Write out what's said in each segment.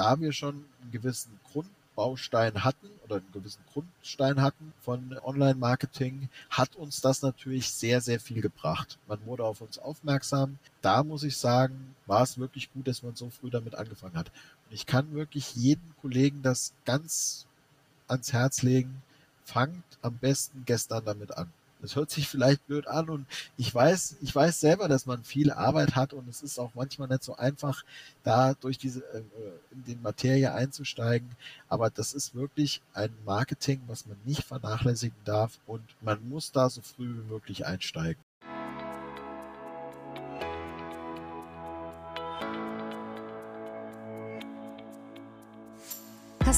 da wir schon einen gewissen Grundbaustein hatten oder einen gewissen Grundstein hatten von Online-Marketing, hat uns das natürlich sehr, sehr viel gebracht. Man wurde auf uns aufmerksam. Da muss ich sagen, war es wirklich gut, dass man so früh damit angefangen hat. Und ich kann wirklich jedem Kollegen das ganz ans Herz legen. Fangt am besten gestern damit an. Das hört sich vielleicht blöd an und ich weiß, ich weiß selber, dass man viel Arbeit hat und es ist auch manchmal nicht so einfach, da durch diese äh, in die Materie einzusteigen. Aber das ist wirklich ein Marketing, was man nicht vernachlässigen darf und man muss da so früh wie möglich einsteigen.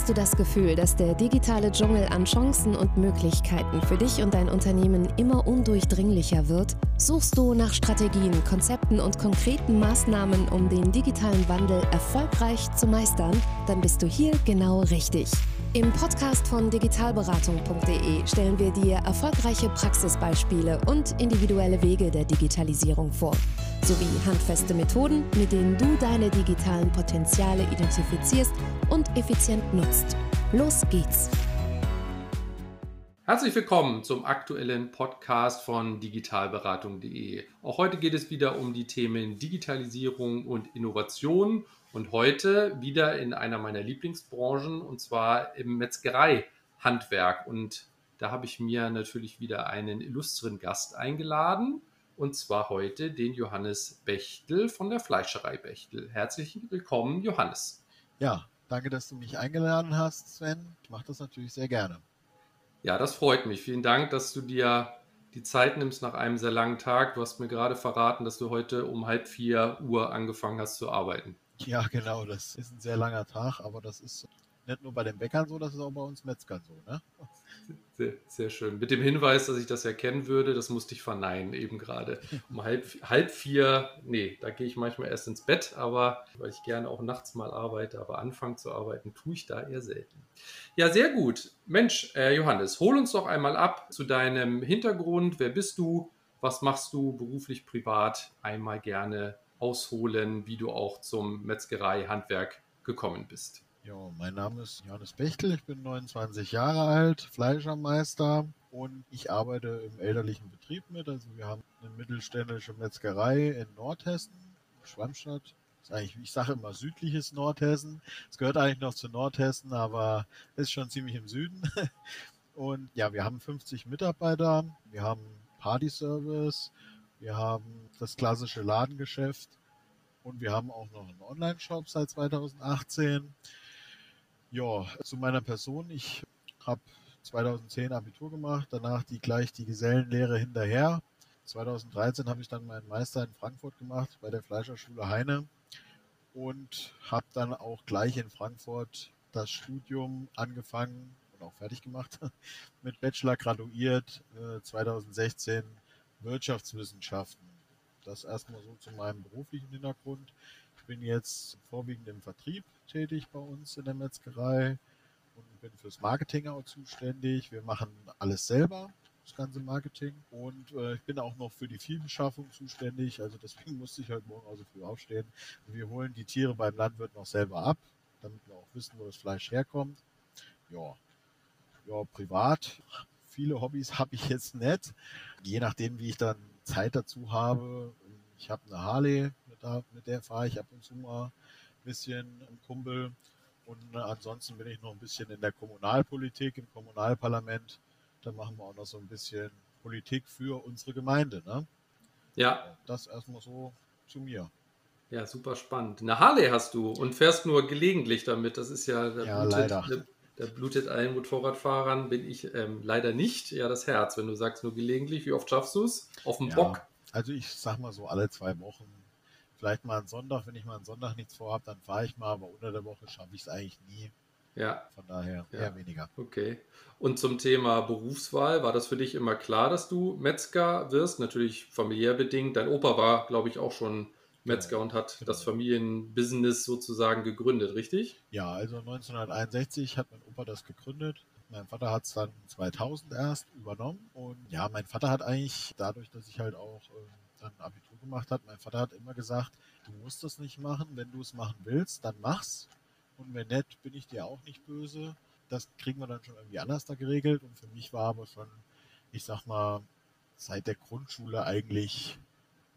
Hast du das Gefühl, dass der digitale Dschungel an Chancen und Möglichkeiten für dich und dein Unternehmen immer undurchdringlicher wird? Suchst du nach Strategien, Konzepten und konkreten Maßnahmen, um den digitalen Wandel erfolgreich zu meistern? Dann bist du hier genau richtig. Im Podcast von digitalberatung.de stellen wir dir erfolgreiche Praxisbeispiele und individuelle Wege der Digitalisierung vor, sowie handfeste Methoden, mit denen du deine digitalen Potenziale identifizierst und effizient nutzt. Los geht's! Herzlich willkommen zum aktuellen Podcast von digitalberatung.de. Auch heute geht es wieder um die Themen Digitalisierung und Innovation und heute wieder in einer meiner Lieblingsbranchen und zwar im Metzgereihandwerk. Und da habe ich mir natürlich wieder einen illustren Gast eingeladen und zwar heute den Johannes Bechtel von der Fleischerei Bechtel. Herzlich willkommen, Johannes. Ja, danke, dass du mich eingeladen hast, Sven. Ich mache das natürlich sehr gerne. Ja, das freut mich. Vielen Dank, dass du dir die Zeit nimmst nach einem sehr langen Tag. Du hast mir gerade verraten, dass du heute um halb vier Uhr angefangen hast zu arbeiten. Ja, genau, das ist ein sehr langer Tag, aber das ist nicht nur bei den Bäckern so, das ist auch bei uns Metzgern so, ne? Sehr, sehr schön. Mit dem Hinweis, dass ich das erkennen würde, das musste ich verneinen eben gerade. Um halb, halb vier, nee, da gehe ich manchmal erst ins Bett, aber weil ich gerne auch nachts mal arbeite, aber anfangen zu arbeiten, tue ich da eher selten. Ja, sehr gut. Mensch, äh, Johannes, hol uns doch einmal ab zu deinem Hintergrund. Wer bist du? Was machst du beruflich, privat? Einmal gerne ausholen, wie du auch zum Metzgerei-Handwerk gekommen bist. Ja, mein Name ist Johannes Bechtel, ich bin 29 Jahre alt, Fleischermeister und ich arbeite im elterlichen Betrieb mit. Also wir haben eine mittelständische Metzgerei in Nordhessen, Schwammstadt. Das ist eigentlich, ich sage immer südliches Nordhessen. Es gehört eigentlich noch zu Nordhessen, aber ist schon ziemlich im Süden. Und ja, wir haben 50 Mitarbeiter, wir haben Party-Service, wir haben das klassische Ladengeschäft und wir haben auch noch einen Online-Shop seit 2018. Ja, zu meiner Person. Ich habe 2010 Abitur gemacht, danach die gleich die Gesellenlehre hinterher. 2013 habe ich dann meinen Meister in Frankfurt gemacht bei der Fleischerschule Heine und habe dann auch gleich in Frankfurt das Studium angefangen und auch fertig gemacht. Mit Bachelor graduiert äh, 2016 Wirtschaftswissenschaften. Das erstmal so zu meinem beruflichen Hintergrund. Ich bin jetzt vorwiegend im Vertrieb tätig bei uns in der Metzgerei und bin fürs Marketing auch zuständig. Wir machen alles selber, das ganze Marketing. Und äh, ich bin auch noch für die Viehbeschaffung zuständig. Also deswegen musste ich heute Morgen auch so früh aufstehen. wir holen die Tiere beim Landwirt noch selber ab, damit wir auch wissen, wo das Fleisch herkommt. Ja, ja privat viele Hobbys habe ich jetzt nicht. Je nachdem, wie ich dann Zeit dazu habe. Ich habe eine Harley, mit der, mit der fahre ich ab und zu mal ein bisschen im Kumpel. Und ansonsten bin ich noch ein bisschen in der Kommunalpolitik, im Kommunalparlament. Da machen wir auch noch so ein bisschen Politik für unsere Gemeinde. Ne? Ja. Das erstmal so zu mir. Ja, super spannend. Eine Harley hast du und fährst nur gelegentlich damit. Das ist ja, ja leider. Da blutet allen Motorradfahrern, bin ich ähm, leider nicht. Ja, das Herz, wenn du sagst nur gelegentlich. Wie oft schaffst du es? Auf dem ja, Bock? Also ich sag mal so alle zwei Wochen. Vielleicht mal einen Sonntag, wenn ich mal einen Sonntag nichts vorhabe, dann fahre ich mal, aber unter der Woche schaffe ich es eigentlich nie. Ja. Von daher ja. eher weniger. Okay. Und zum Thema Berufswahl, war das für dich immer klar, dass du Metzger wirst? Natürlich familiär bedingt. Dein Opa war, glaube ich, auch schon Metzger und hat genau. das Familienbusiness sozusagen gegründet, richtig? Ja, also 1961 hat mein Opa das gegründet. Mein Vater hat es dann 2000 erst übernommen. Und ja, mein Vater hat eigentlich, dadurch, dass ich halt auch äh, dann Abitur gemacht habe, mein Vater hat immer gesagt, du musst das nicht machen. Wenn du es machen willst, dann mach's. und wenn nett, bin ich dir auch nicht böse. Das kriegen wir dann schon irgendwie anders da geregelt. Und für mich war aber schon, ich sag mal, seit der Grundschule eigentlich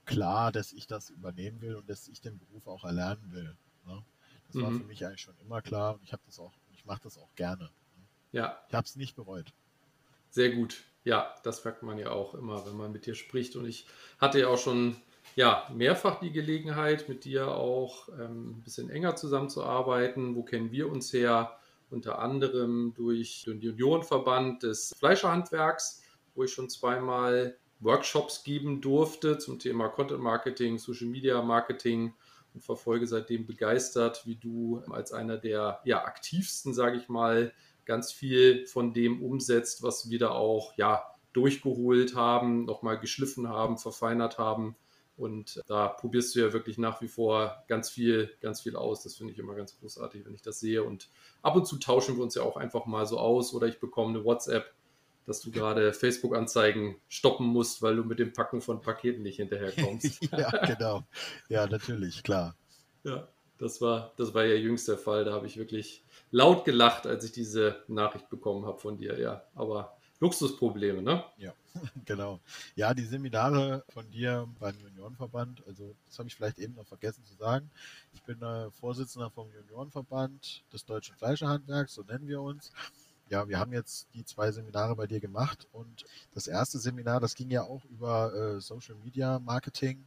klar, dass ich das übernehmen will und dass ich den Beruf auch erlernen will. Ne? Das mhm. war für mich eigentlich schon immer klar und ich habe das auch, ich mache das auch gerne. Ne? Ja. Ich habe es nicht bereut. Sehr gut. Ja, das merkt man ja auch immer, wenn man mit dir spricht. Und ich hatte ja auch schon ja, mehrfach die Gelegenheit, mit dir auch ähm, ein bisschen enger zusammenzuarbeiten. Wo kennen wir uns her? Unter anderem durch den Juniorenverband des Fleischerhandwerks, wo ich schon zweimal Workshops geben durfte zum Thema Content Marketing, Social Media Marketing und verfolge seitdem begeistert, wie du als einer der ja, aktivsten, sage ich mal, ganz viel von dem umsetzt, was wir da auch ja, durchgeholt haben, nochmal geschliffen haben, verfeinert haben. Und da probierst du ja wirklich nach wie vor ganz viel, ganz viel aus. Das finde ich immer ganz großartig, wenn ich das sehe. Und ab und zu tauschen wir uns ja auch einfach mal so aus oder ich bekomme eine WhatsApp dass du gerade Facebook-Anzeigen stoppen musst, weil du mit dem Packen von Paketen nicht hinterherkommst. ja, genau. Ja, natürlich, klar. Ja, das war, das war ja jüngst der Fall. Da habe ich wirklich laut gelacht, als ich diese Nachricht bekommen habe von dir. Ja, aber Luxusprobleme, ne? Ja, genau. Ja, die Seminare von dir beim Juniorenverband, also das habe ich vielleicht eben noch vergessen zu sagen. Ich bin äh, Vorsitzender vom Juniorenverband des Deutschen Fleischerhandwerks, so nennen wir uns ja, wir haben jetzt die zwei Seminare bei dir gemacht und das erste Seminar, das ging ja auch über äh, Social Media Marketing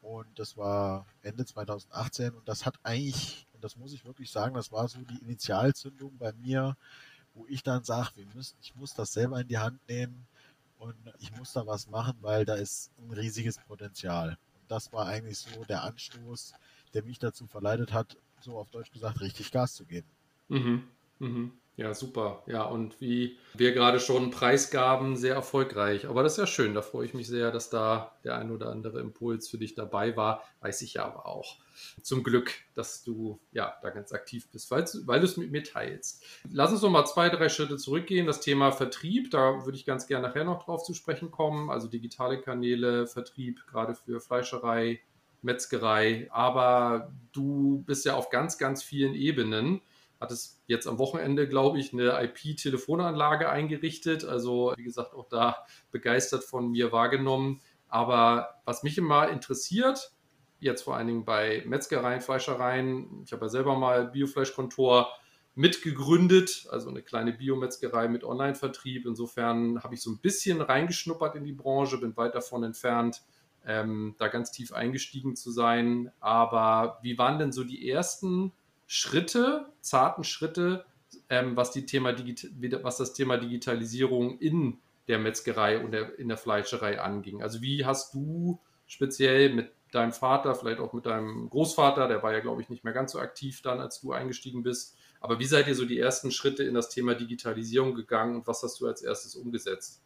und das war Ende 2018 und das hat eigentlich, und das muss ich wirklich sagen, das war so die Initialzündung bei mir, wo ich dann sage, ich muss das selber in die Hand nehmen und ich muss da was machen, weil da ist ein riesiges Potenzial. Und das war eigentlich so der Anstoß, der mich dazu verleitet hat, so auf Deutsch gesagt, richtig Gas zu geben. Mhm. Mhm. Ja, super. Ja, und wie wir gerade schon preisgaben, sehr erfolgreich. Aber das ist ja schön. Da freue ich mich sehr, dass da der ein oder andere Impuls für dich dabei war. Weiß ich ja aber auch. Zum Glück, dass du ja da ganz aktiv bist, weil, du es mit mir teilst. Lass uns noch mal zwei, drei Schritte zurückgehen. Das Thema Vertrieb, da würde ich ganz gerne nachher noch drauf zu sprechen kommen. Also digitale Kanäle, Vertrieb, gerade für Fleischerei, Metzgerei. Aber du bist ja auf ganz, ganz vielen Ebenen hat es jetzt am Wochenende, glaube ich, eine IP-Telefonanlage eingerichtet. Also, wie gesagt, auch da begeistert von mir wahrgenommen. Aber was mich immer interessiert, jetzt vor allen Dingen bei Metzgereien, Fleischereien, ich habe ja selber mal Biofleischkontor mitgegründet, also eine kleine Biometzgerei mit Online-Vertrieb. Insofern habe ich so ein bisschen reingeschnuppert in die Branche, bin weit davon entfernt, ähm, da ganz tief eingestiegen zu sein. Aber wie waren denn so die ersten Schritte, zarten Schritte, ähm, was, die Thema was das Thema Digitalisierung in der Metzgerei und der, in der Fleischerei anging. Also wie hast du speziell mit deinem Vater, vielleicht auch mit deinem Großvater, der war ja, glaube ich, nicht mehr ganz so aktiv dann, als du eingestiegen bist. Aber wie seid ihr so die ersten Schritte in das Thema Digitalisierung gegangen und was hast du als erstes umgesetzt?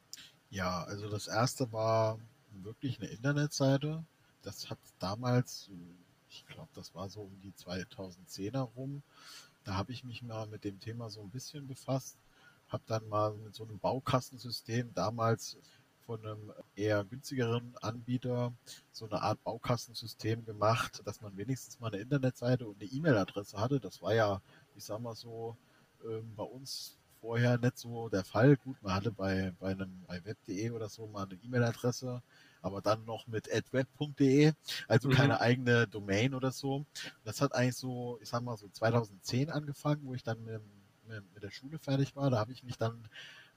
Ja, also das erste war wirklich eine Internetseite. Das hat damals ich glaube, das war so um die 2010er rum. Da habe ich mich mal mit dem Thema so ein bisschen befasst, habe dann mal mit so einem Baukastensystem damals von einem eher günstigeren Anbieter so eine Art Baukastensystem gemacht, dass man wenigstens mal eine Internetseite und eine E-Mail-Adresse hatte. Das war ja, ich sag mal so, ähm, bei uns vorher nicht so der Fall. Gut, man hatte bei, bei einem bei web.de oder so mal eine E-Mail-Adresse, aber dann noch mit adweb.de, also mhm. keine eigene Domain oder so. Das hat eigentlich so, ich sag mal so 2010 angefangen, wo ich dann mit, mit, mit der Schule fertig war. Da habe ich mich dann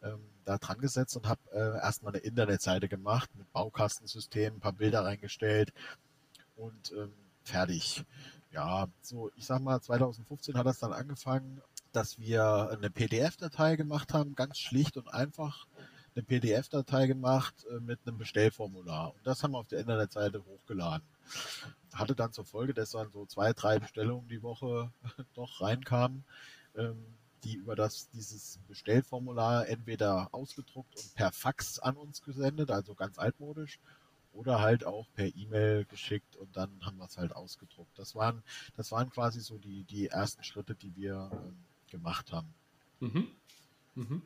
ähm, da dran gesetzt und habe äh, erstmal eine Internetseite gemacht mit Baukastensystem, ein paar Bilder reingestellt und ähm, fertig. Ja, so, ich sag mal, 2015 hat das dann angefangen, dass wir eine PDF-Datei gemacht haben, ganz schlicht und einfach eine PDF-Datei gemacht äh, mit einem Bestellformular. Und das haben wir auf der Internetseite hochgeladen. Hatte dann zur Folge, dass dann so zwei, drei Bestellungen die Woche doch reinkamen, ähm, die über das, dieses Bestellformular entweder ausgedruckt und per Fax an uns gesendet, also ganz altmodisch, oder halt auch per E-Mail geschickt und dann haben wir es halt ausgedruckt. Das waren, das waren quasi so die, die ersten Schritte, die wir ähm, gemacht haben. Mhm. Mhm.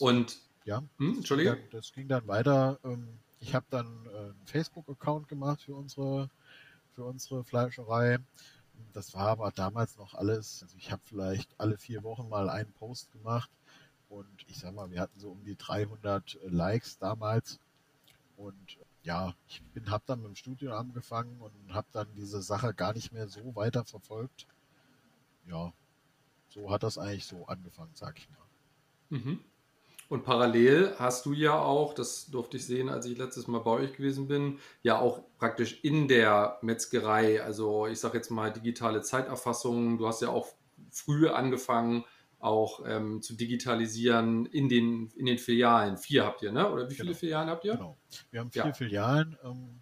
und ja, hm, Entschuldige. Das, das ging dann weiter. Ähm, ich habe dann äh, einen Facebook-Account gemacht für unsere, für unsere Fleischerei. Das war aber damals noch alles, also ich habe vielleicht alle vier Wochen mal einen Post gemacht und ich sag mal, wir hatten so um die 300 Likes damals und ja, ich bin, habe dann mit dem Studio angefangen und habe dann diese Sache gar nicht mehr so weiter verfolgt. Ja, so hat das eigentlich so angefangen, sag ich mal. Mhm. Und parallel hast du ja auch, das durfte ich sehen, als ich letztes Mal bei euch gewesen bin, ja auch praktisch in der Metzgerei, also ich sage jetzt mal digitale Zeiterfassung. Du hast ja auch früh angefangen, auch ähm, zu digitalisieren in den, in den Filialen. Vier habt ihr, ne? Oder wie viele Genau. Filialen habt ihr? Genau. Wir haben vier Ja. Filialen. Ähm,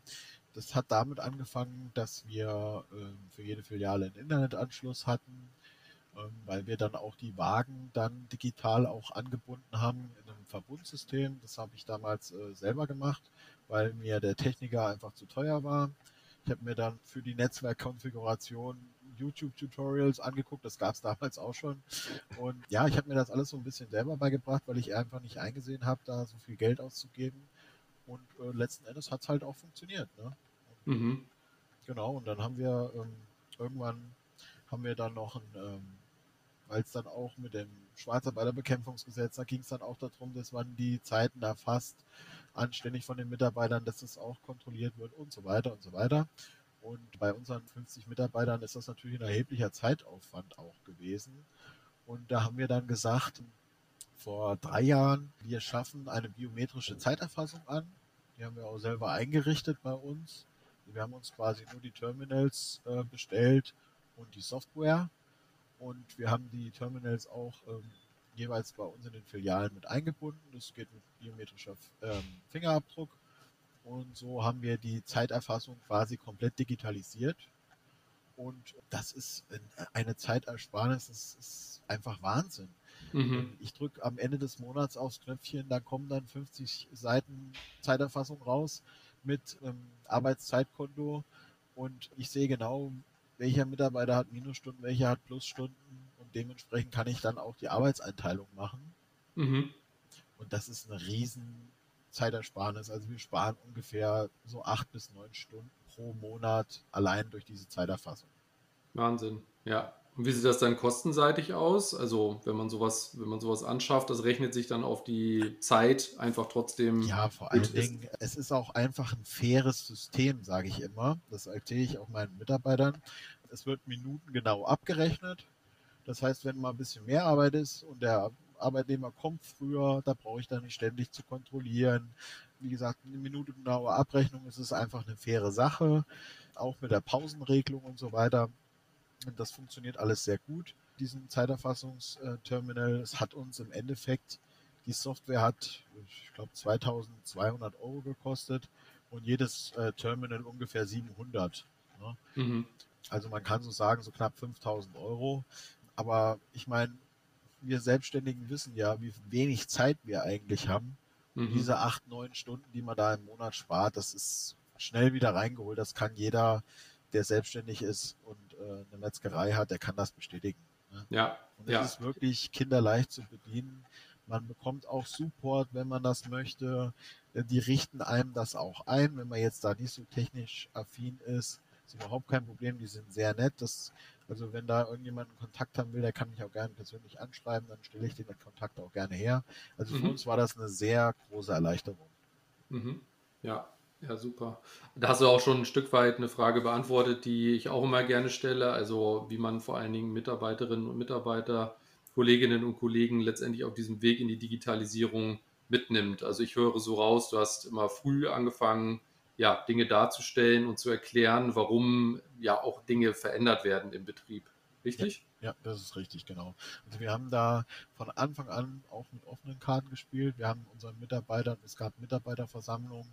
das hat damit angefangen, dass wir ähm, für jede Filiale einen Internetanschluss hatten, weil wir dann auch die Wagen dann digital auch angebunden haben in einem Verbundsystem. Das habe ich damals äh, selber gemacht, weil mir der Techniker einfach zu teuer war. Ich habe mir dann für die Netzwerkkonfiguration YouTube-Tutorials angeguckt, das gab es damals auch schon. Und ja, ich habe mir das alles so ein bisschen selber beigebracht, weil ich einfach nicht eingesehen habe, da so viel Geld auszugeben. Und äh, letzten Endes hat es halt auch funktioniert. Ne? Mhm. Genau, und dann haben wir ähm, irgendwann haben wir dann noch ein, ähm, weil es dann auch mit dem Schwarzarbeiterbekämpfungsgesetz, da ging es dann auch darum, dass man die Zeiten erfasst, anständig von den Mitarbeitern, dass es auch kontrolliert wird und so weiter und so weiter. Und bei unseren 50 Mitarbeitern ist das natürlich ein erheblicher Zeitaufwand auch gewesen. Und da haben wir dann gesagt, vor drei Jahren, wir schaffen eine biometrische Zeiterfassung an. Die haben wir auch selber eingerichtet bei uns. Wir haben uns quasi nur die Terminals äh, bestellt und die Software. Und wir haben die Terminals auch ähm, jeweils bei uns in den Filialen mit eingebunden. Das geht mit biometrischer ähm, Fingerabdruck. Und so haben wir die Zeiterfassung quasi komplett digitalisiert. Und das ist ein- eine Zeitersparnis, das ist einfach Wahnsinn. Mhm. Ich drücke am Ende des Monats aufs Knöpfchen, da kommen dann 50 Seiten Zeiterfassung raus mit ähm, Arbeitszeitkonto und ich sehe genau, welcher Mitarbeiter hat Minusstunden, welcher hat Plusstunden und dementsprechend kann ich dann auch die Arbeitseinteilung machen Mhm. und das ist eine riesen Zeitersparnis. Also wir sparen ungefähr so acht bis neun Stunden pro Monat allein durch diese Zeiterfassung. Wahnsinn. Ja. Und wie sieht das dann kostenseitig aus? Also, wenn man sowas, wenn man sowas anschafft, das rechnet sich dann auf die Zeit einfach trotzdem. Ja, vor allen ist. Dingen, es ist auch einfach ein faires System, sage ich immer. Das erzähle ich auch meinen Mitarbeitern. Es wird minutengenau abgerechnet. Das heißt, wenn mal ein bisschen mehr Arbeit ist und der Arbeitnehmer kommt früher, da brauche ich dann nicht ständig zu kontrollieren. Wie gesagt, eine minutengenaue Abrechnung ist es einfach eine faire Sache. Auch mit der Pausenregelung und so weiter. Und das funktioniert alles sehr gut, diesen Zeiterfassungsterminal. Es hat uns im Endeffekt die Software hat, ich glaube, 2200 Euro gekostet und jedes äh, Terminal ungefähr 700. Ne? Mhm. Also man kann so sagen, so knapp 5000 Euro. Aber ich meine, wir Selbstständigen wissen ja, wie wenig Zeit wir eigentlich haben. Mhm. Diese acht, neun Stunden, die man da im Monat spart, das ist schnell wieder reingeholt. Das kann jeder, der selbstständig ist und eine Metzgerei hat, der kann das bestätigen. Ne? Ja, Und es ja. ist wirklich kinderleicht zu bedienen. Man bekommt auch Support, wenn man das möchte. Äh, Die richten einem das auch ein, wenn man jetzt da nicht so technisch affin ist. Ist überhaupt kein Problem. Die sind sehr nett. Das, also wenn da irgendjemand einen Kontakt haben will, der kann mich auch gerne persönlich anschreiben, dann stelle ich den Kontakt auch gerne her. Also für Mhm. uns war das eine sehr große Erleichterung. Mhm. Ja, ja, super. Da hast du auch schon ein Stück weit eine Frage beantwortet, die ich auch immer gerne stelle. Also, wie man vor allen Dingen Mitarbeiterinnen und Mitarbeiter, Kolleginnen und Kollegen letztendlich auf diesem Weg in die Digitalisierung mitnimmt. Also, ich höre so raus, du hast immer früh angefangen, ja, Dinge darzustellen und zu erklären, warum ja auch Dinge verändert werden im Betrieb. Richtig? Ja, das ist richtig, genau. Also wir haben da von Anfang an auch mit offenen Karten gespielt. Wir haben unseren Mitarbeitern, es gab Mitarbeiterversammlungen,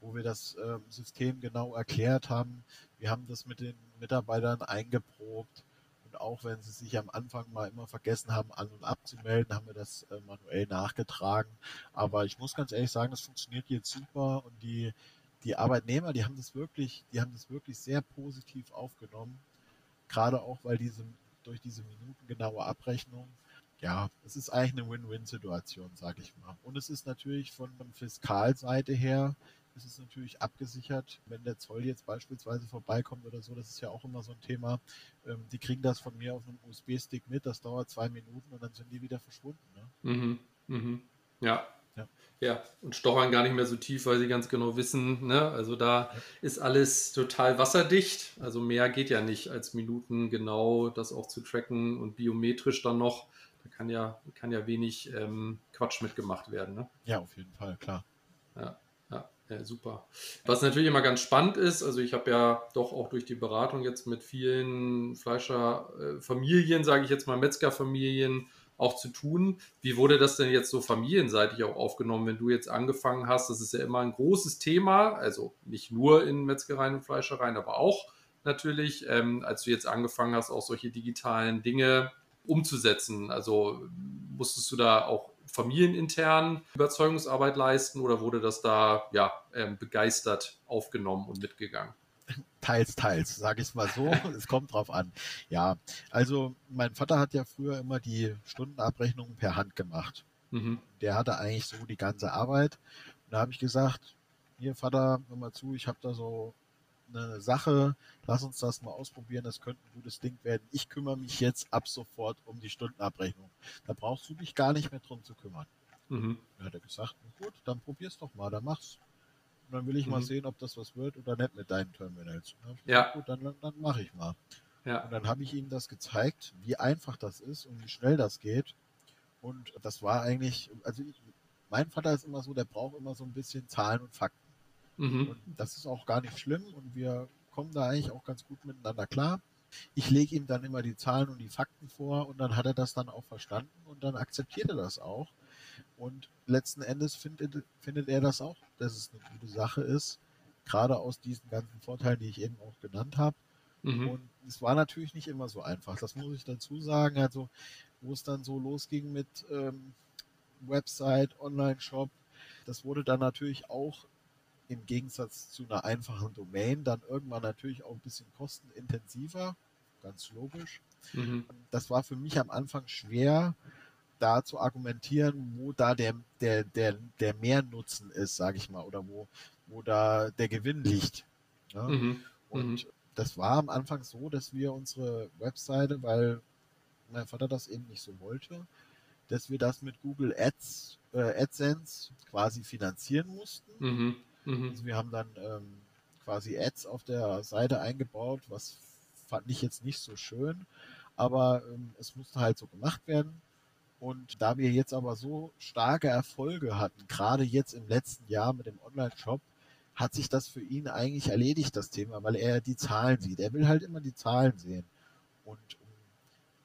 wo wir das ähm, System genau erklärt haben. Wir haben das mit den Mitarbeitern eingeprobt. Und auch wenn sie sich am Anfang mal immer vergessen haben, an und abzumelden, haben wir das äh, manuell nachgetragen. Aber ich muss ganz ehrlich sagen, das funktioniert jetzt super und die, die Arbeitnehmer, die haben das wirklich, die haben das wirklich sehr positiv aufgenommen. Gerade auch, weil diese durch diese minutengenaue Abrechnung, ja, es ist eigentlich eine Win-Win-Situation, sage ich mal. Und es ist natürlich von der Fiskalseite her, ist es natürlich abgesichert, wenn der Zoll jetzt beispielsweise vorbeikommt oder so, das ist ja auch immer so ein Thema. Ähm, die kriegen das von mir auf einem USB-Stick mit, das dauert zwei Minuten und dann sind die wieder verschwunden. Ne? Mhm, mhm. Ja, ja. ja, und stochern gar nicht mehr so tief, weil sie ganz genau wissen, ne? also da ja. ist alles total wasserdicht. Also mehr geht ja nicht als Minuten genau das auch zu tracken und biometrisch dann noch. Da kann ja, kann ja wenig ähm, Quatsch mitgemacht werden. Ne? Ja, auf jeden Fall, klar. Ja. Ja, super. Was natürlich immer ganz spannend ist, also ich habe ja doch auch durch die Beratung jetzt mit vielen Fleischerfamilien, sage ich jetzt mal Metzgerfamilien, auch zu tun. Wie wurde das denn jetzt so familienseitig auch aufgenommen, wenn du jetzt angefangen hast? Das ist ja immer ein großes Thema, also nicht nur in Metzgereien und Fleischereien, aber auch natürlich, ähm, als du jetzt angefangen hast, auch solche digitalen Dinge umzusetzen. Also musstest du da auch familienintern Überzeugungsarbeit leisten oder wurde das da ja ähm, begeistert aufgenommen und mitgegangen? Teils, teils, sage ich es mal so. es kommt drauf an. Ja, also mein Vater hat ja früher immer die Stundenabrechnungen per Hand gemacht. Mhm. Der hatte eigentlich so die ganze Arbeit. Und da habe ich gesagt, hier Vater, hör mal zu, ich habe da so eine Sache, lass uns das mal ausprobieren, das könnte ein gutes Ding werden. Ich kümmere mich jetzt ab sofort um die Stundenabrechnung. Da brauchst du dich gar nicht mehr drum zu kümmern. Mhm. Dann hat er gesagt, gut, dann probier's doch mal, dann mach's. Und dann will ich mhm. mal sehen, ob das was wird oder nicht mit deinen Terminals. ja. Gesagt, gut, dann, dann mache ich mal. Ja. Und dann habe ich ihm das gezeigt, wie einfach das ist und wie schnell das geht. Und das war eigentlich, also ich, mein Vater ist immer so, der braucht immer so ein bisschen Zahlen und Fakten. Mhm. Und das ist auch gar nicht schlimm und wir kommen da eigentlich auch ganz gut miteinander klar. Ich lege ihm dann immer die Zahlen und die Fakten vor und dann hat er das dann auch verstanden und dann akzeptiert er das auch. Und letzten Endes findet, findet er das auch, dass es eine gute Sache ist, gerade aus diesen ganzen Vorteilen, die ich eben auch genannt habe. Mhm. Und es war natürlich nicht immer so einfach, das muss ich dazu sagen. Also, wo es dann so losging mit ähm, Website, Online-Shop, das wurde dann natürlich auch im Gegensatz zu einer einfachen Domain dann irgendwann natürlich auch ein bisschen kostenintensiver, ganz logisch. Mhm. Das war für mich am Anfang schwer, da zu argumentieren, wo da der, der, der, der Mehrnutzen ist, sage ich mal, oder wo, wo da der Gewinn liegt. Ja? Mhm. Und mhm. das war am Anfang so, dass wir unsere Webseite, weil mein Vater das eben nicht so wollte, dass wir das mit Google Ads, äh, AdSense quasi finanzieren mussten. Mhm. Mhm. Also wir haben dann ähm, quasi Ads auf der Seite eingebaut, was fand ich jetzt nicht so schön, aber ähm, es musste halt so gemacht werden. Und da wir jetzt aber so starke Erfolge hatten, gerade jetzt im letzten Jahr mit dem Online-Shop, hat sich das für ihn eigentlich erledigt, das Thema, weil er die Zahlen sieht. Er will halt immer die Zahlen sehen. Und ähm,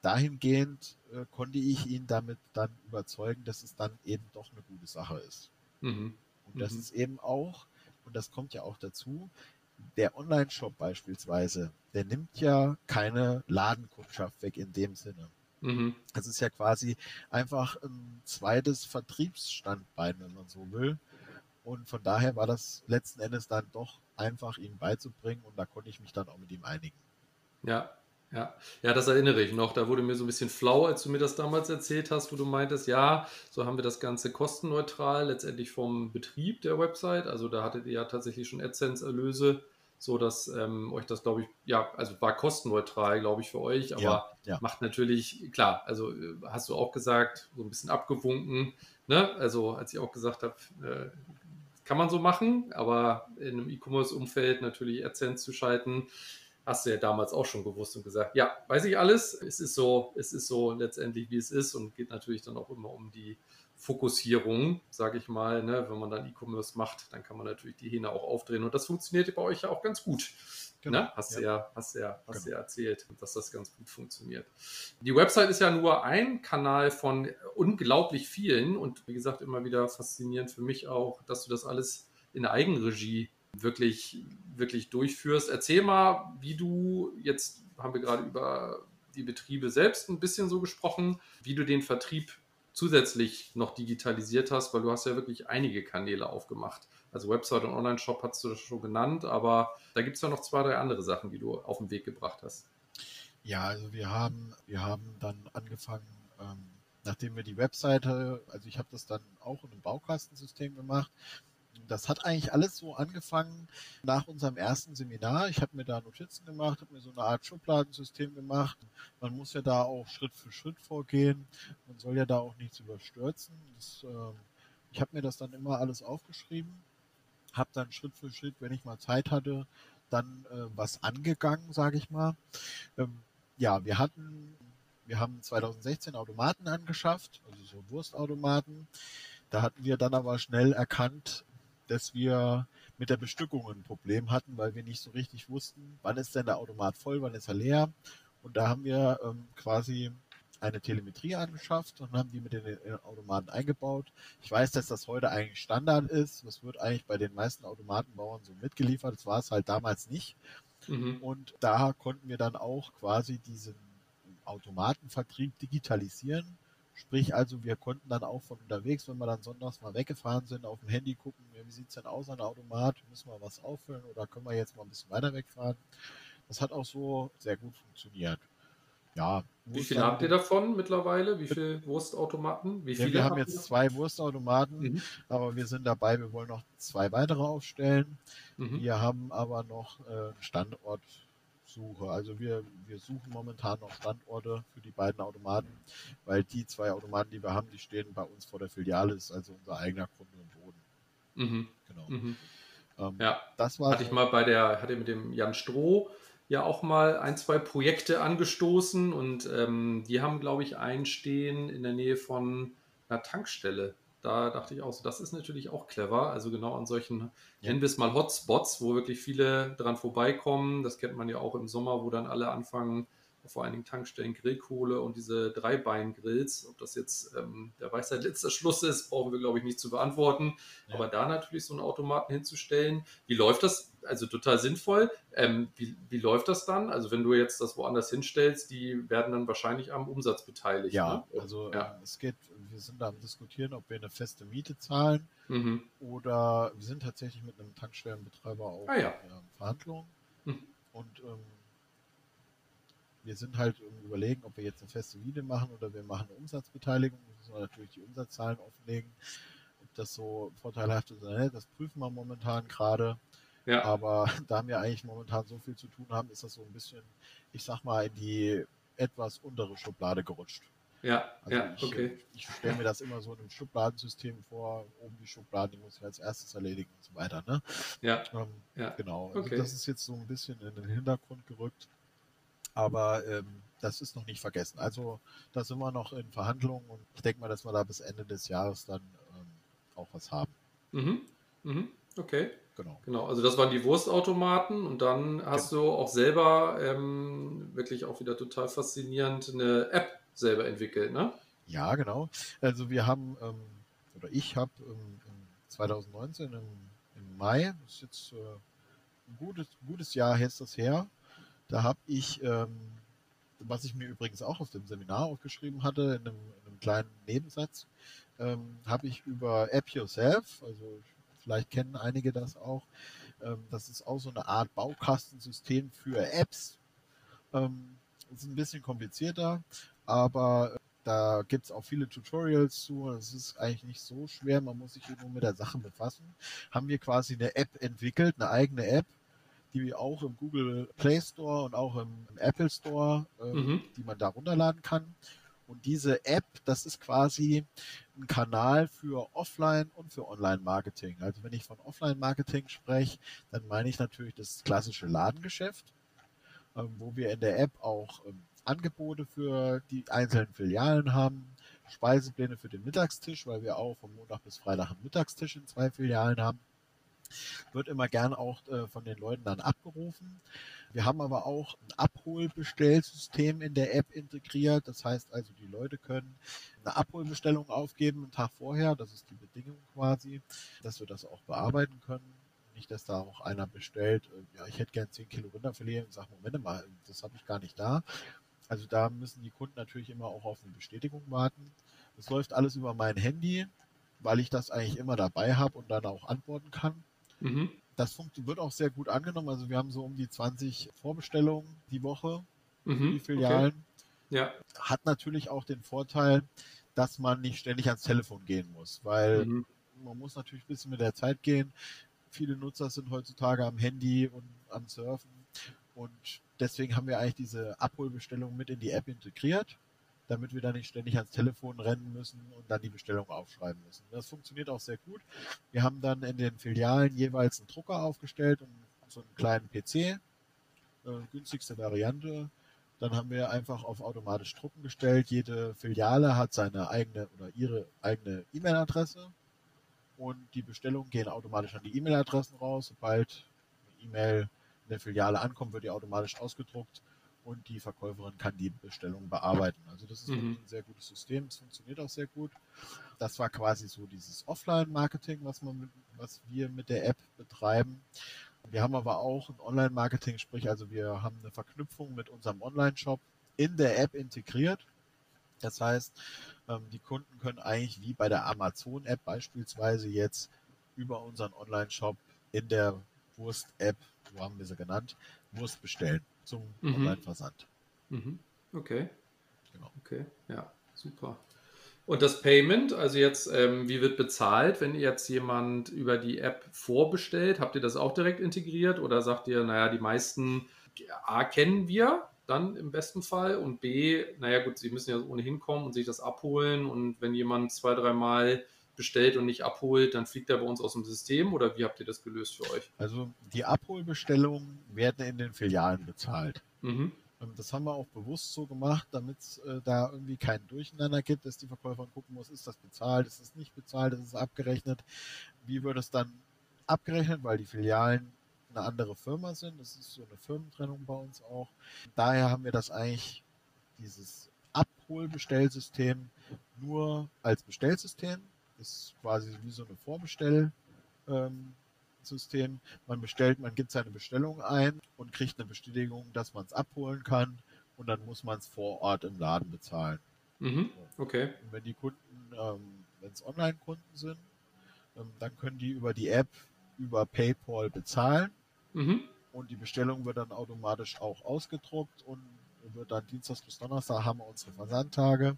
dahingehend äh, konnte ich ihn damit dann überzeugen, dass es dann eben doch eine gute Sache ist. Mhm. Und das mhm. ist eben auch und das kommt ja auch dazu, der Online-Shop beispielsweise, der nimmt ja keine Ladenkundschaft weg in dem Sinne. Mhm. Das ist ja quasi einfach ein zweites Vertriebsstandbein, wenn man so will. Und von daher war das letzten Endes dann doch einfach ihm beizubringen und da konnte ich mich dann auch mit ihm einigen. Ja, ja, ja, das erinnere ich noch. Da wurde mir so ein bisschen flau, als du mir das damals erzählt hast, wo du meintest, ja, so haben wir das Ganze kostenneutral letztendlich vom Betrieb der Website. Also da hattet ihr ja tatsächlich schon AdSense-Erlöse, so dass ähm, euch das, glaube ich, ja, also war kostenneutral, glaube ich, für euch, aber ja, ja. macht natürlich, klar, also äh, hast du auch gesagt, so ein bisschen abgewunken, ne? Also als ich auch gesagt habe, äh, kann man so machen, aber in einem E-Commerce-Umfeld natürlich AdSense zu schalten, hast du ja damals auch schon gewusst und gesagt, ja, weiß ich alles. Es ist so, es ist so letztendlich, wie es ist und geht natürlich dann auch immer um die Fokussierung, sage ich mal. Ne? Wenn man dann E-Commerce macht, dann kann man natürlich die Hähne auch aufdrehen und das funktioniert bei euch ja auch ganz gut. Genau. Ne? Hast, ja. Du ja, hast, ja, hast genau. ja erzählt, dass das ganz gut funktioniert. Die Website ist ja nur ein Kanal von unglaublich vielen und wie gesagt immer wieder faszinierend für mich auch, dass du das alles in Eigenregie wirklich, wirklich durchführst. Erzähl mal, wie du, jetzt haben wir gerade über die Betriebe selbst ein bisschen so gesprochen, wie du den Vertrieb zusätzlich noch digitalisiert hast, weil du hast ja wirklich einige Kanäle aufgemacht. Also Website und Online-Shop hast du das schon genannt, aber da gibt es ja noch zwei, drei andere Sachen, die du auf den Weg gebracht hast. Ja, also wir haben, wir haben dann angefangen, ähm, nachdem wir die Webseite, also ich habe das dann auch in einem Baukastensystem gemacht, das hat eigentlich alles so angefangen nach unserem ersten Seminar. Ich habe mir da Notizen gemacht, habe mir so eine Art Schubladensystem gemacht. Man muss ja da auch Schritt für Schritt vorgehen. Man soll ja da auch nichts überstürzen. Das, äh, ich habe mir das dann immer alles aufgeschrieben, habe dann Schritt für Schritt, wenn ich mal Zeit hatte, dann äh, was angegangen, sage ich mal. Ähm, ja, wir hatten, wir haben 2016 Automaten angeschafft, also so Wurstautomaten. Da hatten wir dann aber schnell erkannt, dass wir mit der Bestückung ein Problem hatten, weil wir nicht so richtig wussten, wann ist denn der Automat voll, wann ist er leer. Und da haben wir ähm, quasi eine Telemetrie angeschafft und haben die mit den Automaten eingebaut. Ich weiß, dass das heute eigentlich Standard ist. Das wird eigentlich bei den meisten Automatenbauern so mitgeliefert. Das war es halt damals nicht. Mhm. Und da konnten wir dann auch quasi diesen Automatenvertrieb digitalisieren. Sprich also, wir konnten dann auch von unterwegs, wenn wir dann sonntags mal weggefahren sind, auf dem Handy gucken, wie sieht es denn aus an der Automat, müssen wir was auffüllen oder können wir jetzt mal ein bisschen weiter wegfahren. Das hat auch so sehr gut funktioniert. Ja. Wie viele habt ihr davon mittlerweile? Wie viele Wurstautomaten? Wie viele ja, wir haben jetzt zwei Wurstautomaten, mhm. aber wir sind dabei, wir wollen noch zwei weitere aufstellen. Mhm. Wir haben aber noch äh, Standortsuche. Also wir, wir suchen momentan noch Standorte für die beiden Automaten, weil die zwei Automaten, die wir haben, die stehen bei uns vor der Filiale, ist also unser eigener Grund und Boden. Mhm. Genau. Mhm. Ähm, ja, das war hatte ich mal bei der, hatte mit dem Jan Stroh ja auch mal ein, zwei Projekte angestoßen und ähm, die haben, glaube ich, einen stehen in der Nähe von einer Tankstelle. Da dachte ich auch so, das ist natürlich auch clever. Also genau an solchen, ja. nennen wir es mal Hotspots, wo wirklich viele dran vorbeikommen. Das kennt man ja auch im Sommer, wo dann alle anfangen, vor allen Dingen Tankstellen, Grillkohle und diese Dreibein-Grills. Ob das jetzt ähm, der Weisheit letzter Schluss ist, brauchen wir, glaube ich, nicht zu beantworten. Ja. Aber da natürlich so einen Automaten hinzustellen, wie läuft das? Also total sinnvoll. Ähm, wie, wie läuft das dann? Also wenn du jetzt das woanders hinstellst, die werden dann wahrscheinlich am Umsatz beteiligt. Ja, ne? also ja. Ähm, es geht, wir sind da am diskutieren, ob wir eine feste Miete zahlen mhm. oder wir sind tatsächlich mit einem Tankstellenbetreiber auch ah, ja. in Verhandlungen. Mhm. Und ähm, wir sind halt überlegen, ob wir jetzt eine feste Miete machen oder wir machen eine Umsatzbeteiligung. Wir müssen natürlich die Umsatzzahlen offenlegen. Ob das so vorteilhaft ist oder nicht, das prüfen wir momentan gerade. Ja. Aber da wir eigentlich momentan so viel zu tun haben, ist das so ein bisschen, ich sag mal, in die etwas untere Schublade gerutscht. Ja, also ja, ich, okay. Ich stelle mir das immer so in einem Schubladensystem vor, oben die Schubladen, die muss ich als erstes erledigen und so weiter. Ne? Ja. Ähm, ja. Genau. Also okay. das ist jetzt so ein bisschen in den Hintergrund gerückt. Aber ähm, das ist noch nicht vergessen. Also da sind wir noch in Verhandlungen und ich denke mal, dass wir da bis Ende des Jahres dann ähm, auch was haben. Mhm. Mhm. Okay. Genau. Genau. Also das waren die Wurstautomaten und dann hast genau. du auch selber ähm, wirklich auch wieder total faszinierend eine App selber entwickelt, ne? Ja, genau. Also wir haben ähm, oder ich habe ähm, 2019 im, im, Mai, das ist jetzt äh, ein gutes, gutes Jahr jetzt das her, da habe ich, ähm, was ich mir übrigens auch auf dem Seminar aufgeschrieben hatte, in einem, in einem kleinen Nebensatz, ähm, habe ich über App Yourself, also vielleicht kennen einige das auch, ähm, das ist auch so eine Art Baukastensystem für Apps. Ähm, ist ein bisschen komplizierter, aber da gibt es auch viele Tutorials zu. Es ist eigentlich nicht so schwer. Man muss sich nur mit der Sache befassen. Haben wir quasi eine App entwickelt, eine eigene App, die auch im Google Play Store und auch im, im Apple Store, ähm, mhm. die man da runterladen kann. Und diese App, das ist quasi ein Kanal für Offline und für Online-Marketing. Also wenn ich von Offline-Marketing spreche, dann meine ich natürlich das klassische Ladengeschäft, ähm, wo wir in der App auch ähm, Angebote für die einzelnen Filialen haben, Speisepläne für den Mittagstisch, weil wir auch von Montag bis Freitag einen Mittagstisch in zwei Filialen haben wird immer gern auch äh, von den Leuten dann abgerufen. Wir haben aber auch ein Abholbestellsystem in der App integriert. Das heißt also, die Leute können eine Abholbestellung aufgeben einen Tag vorher. Das ist die Bedingung quasi, dass wir das auch bearbeiten können. Nicht, dass da auch einer bestellt, äh, ja, ich hätte gern 10 Kilo Rinderfilet und sagt, Moment mal, das habe ich gar nicht da. Also da müssen die Kunden natürlich immer auch auf eine Bestätigung warten. Das läuft alles über mein Handy, weil ich das eigentlich immer dabei habe und dann auch antworten kann. Mhm. Das wird auch sehr gut angenommen. Also wir haben so um die 20 Vorbestellungen die Woche mhm. für die Filialen. Okay. Ja. Hat natürlich auch den Vorteil, dass man nicht ständig ans Telefon gehen muss, weil mhm. man muss natürlich ein bisschen mit der Zeit gehen. Viele Nutzer sind heutzutage am Handy und am Surfen und deswegen haben wir eigentlich diese Abholbestellung mit in die App integriert, damit wir da nicht ständig ans Telefon rennen müssen und dann die Bestellung aufschreiben müssen. Das funktioniert auch sehr gut. Wir haben dann in den Filialen jeweils einen Drucker aufgestellt und so einen kleinen PC, äh, günstigste Variante. Dann haben wir einfach auf automatisch drucken gestellt. Jede Filiale hat seine eigene oder ihre eigene E-Mail-Adresse und die Bestellungen gehen automatisch an die E-Mail-Adressen raus. Sobald eine E-Mail der Filiale ankommt, wird die automatisch ausgedruckt und die Verkäuferin kann die Bestellung bearbeiten. Also das ist mhm. ein sehr gutes System, es funktioniert auch sehr gut. Das war quasi so dieses Offline-Marketing, was, was wir mit der App betreiben. Wir haben aber auch ein Online-Marketing, sprich also wir haben eine Verknüpfung mit unserem Online-Shop in der App integriert. Das heißt, ähm, die Kunden können eigentlich wie bei der Amazon-App beispielsweise jetzt über unseren Online-Shop in der Wurst-App, so haben wir sie genannt, Wurst bestellen zum mhm. Online-Versand. Mhm. Okay. Genau. Okay, ja, super. Und das Payment, also jetzt, ähm, wie wird bezahlt, wenn jetzt jemand über die App vorbestellt? Habt ihr das auch direkt integriert oder sagt ihr, naja, die meisten A kennen wir dann im besten Fall und B, naja gut, sie müssen ja ohnehin kommen und sich das abholen und wenn jemand zwei, dreimal bestellt und nicht abholt, dann fliegt er bei uns aus dem System oder wie habt ihr das gelöst für euch? Also die Abholbestellungen werden in den Filialen bezahlt. Mhm. Ähm, das haben wir auch bewusst so gemacht, damit es äh, da irgendwie kein Durcheinander gibt, dass die Verkäuferin gucken muss, ist das bezahlt, ist es nicht bezahlt, ist es abgerechnet. Wie wird es dann abgerechnet, weil die Filialen eine andere Firma sind. Das ist so eine Firmentrennung bei uns auch. Daher haben wir das eigentlich, dieses Abholbestellsystem, nur als Bestellsystem. Das ist quasi wie so eine Vorbestell. Ähm, System. Man bestellt, man gibt seine Bestellung ein und kriegt eine Bestätigung, dass man es abholen kann und dann muss man es vor Ort im Laden bezahlen. Mhm. Okay. Und wenn die Kunden, ähm, wenn es Online-Kunden sind, ähm, dann können die über die App, über PayPal bezahlen mhm. und die Bestellung wird dann automatisch auch ausgedruckt und wird dann Dienstags bis Donnerstag haben wir unsere Versandtage.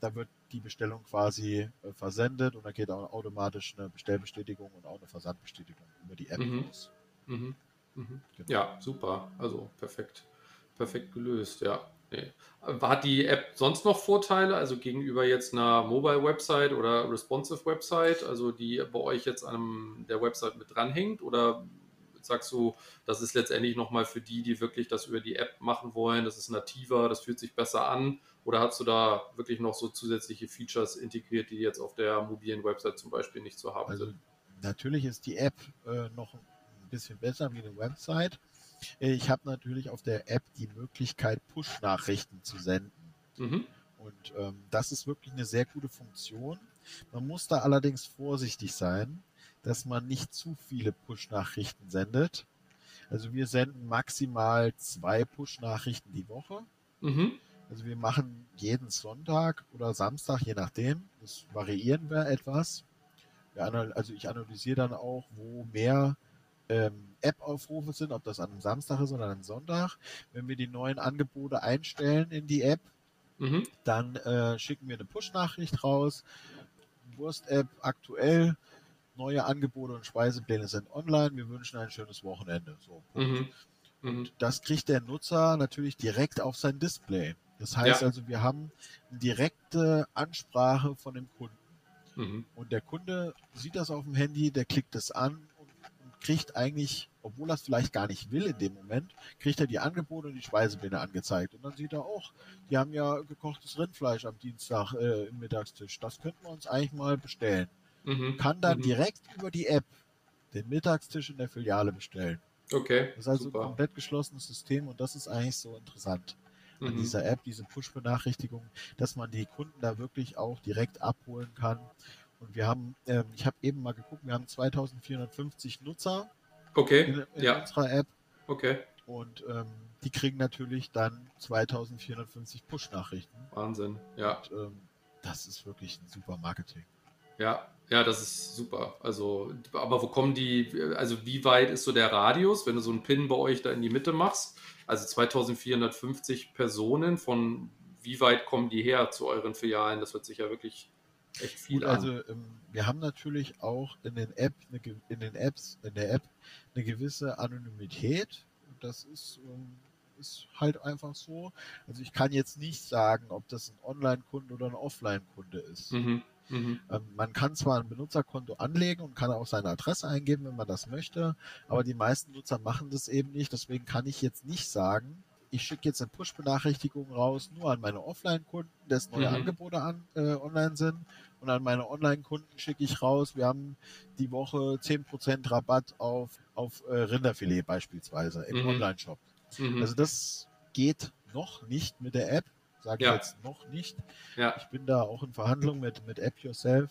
Da wird die Bestellung quasi äh, versendet und dann geht auch automatisch eine Bestellbestätigung und auch eine Versandbestätigung über die App mhm. raus. Mhm. Mhm. Genau. Ja, super. Also perfekt. Perfekt gelöst, ja. Nee. Hat die App sonst noch Vorteile, also gegenüber jetzt einer Mobile-Website oder Responsive-Website, also die bei euch jetzt an der Website mit dranhängt? Oder sagst du, das ist letztendlich nochmal für die, die wirklich das über die App machen wollen, das ist nativer, das fühlt sich besser an? Oder hast du da wirklich noch so zusätzliche Features integriert, die jetzt auf der mobilen Website zum Beispiel nicht zu haben also, sind? Natürlich ist die App äh, noch ein bisschen besser wie eine Website. Ich habe natürlich auf der App die Möglichkeit, Push-Nachrichten zu senden. Mhm. Und ähm, das ist wirklich eine sehr gute Funktion. Man muss da allerdings vorsichtig sein, dass man nicht zu viele Push-Nachrichten sendet. Also wir senden maximal zwei Push-Nachrichten die Woche. Mhm. Also wir machen jeden Sonntag oder Samstag, je nachdem. Das variieren wir etwas. Wir also ich analysiere dann auch, wo mehr ähm, App-Aufrufe sind, ob das an einem Samstag ist oder an einem Sonntag. Wenn wir die neuen Angebote einstellen in die App, mhm. dann äh, schicken wir eine Push-Nachricht raus. Wurst-App aktuell, neue Angebote und Speisepläne sind online. Wir wünschen ein schönes Wochenende. So, mhm. Und mhm. das kriegt der Nutzer natürlich direkt auf sein Display. Das heißt ja. also, wir haben eine direkte Ansprache von dem Kunden. Mhm. Und der Kunde sieht das auf dem Handy, der klickt es an und, und, kriegt eigentlich, obwohl er es vielleicht gar nicht will in dem Moment, kriegt er die Angebote und die Speisepläne angezeigt. Und dann sieht er auch, die haben ja gekochtes Rindfleisch am Dienstag äh, im Mittagstisch. Das könnten wir uns eigentlich mal bestellen. Mhm. Kann dann mhm. direkt über die App den Mittagstisch in der Filiale bestellen. Okay. Das ist also super. ein komplett geschlossenes System und das ist eigentlich so interessant an mhm. dieser App, diese Push-Benachrichtigung, dass man die Kunden da wirklich auch direkt abholen kann. Und wir haben, ähm, ich habe eben mal geguckt, wir haben 2450 Nutzer okay. in, in ja. unserer App. Okay. Und ähm, die kriegen natürlich dann 2450 Push-Nachrichten. Wahnsinn, ja. Und, ähm, das ist wirklich ein super Marketing. Ja, ja, das ist super. Also, aber wo kommen die, also wie weit ist so der Radius, wenn du so einen Pin bei euch da in die Mitte machst? Also 2450 Personen, von wie weit kommen die her zu euren Filialen? Das wird sich ja wirklich echt viel Gut, an. also ähm, wir haben natürlich auch in den App, eine, ge- in den Apps, in der App eine gewisse Anonymität. Das ist, ähm, ist halt einfach so. Also ich kann jetzt nicht sagen, ob das ein Online-Kunde oder ein Offline-Kunde ist. Mhm. Mhm. Ähm, man kann zwar ein Benutzerkonto anlegen und kann auch seine Adresse eingeben, wenn man das möchte, aber die meisten Nutzer machen das eben nicht. Deswegen kann ich jetzt nicht sagen, ich schicke jetzt eine Push-Benachrichtigung raus, nur an meine Offline-Kunden, dass neue Mhm. Angebote an, äh, online sind. Und an meine Online-Kunden schicke ich raus, wir haben die Woche 10% Rabatt auf, auf äh, Rinderfilet beispielsweise im Mhm. Online-Shop. Mhm. Also das geht noch nicht mit der App, sage ich Ja. jetzt noch nicht. ja. Ich bin da auch in Verhandlung mit, mit App Yourself,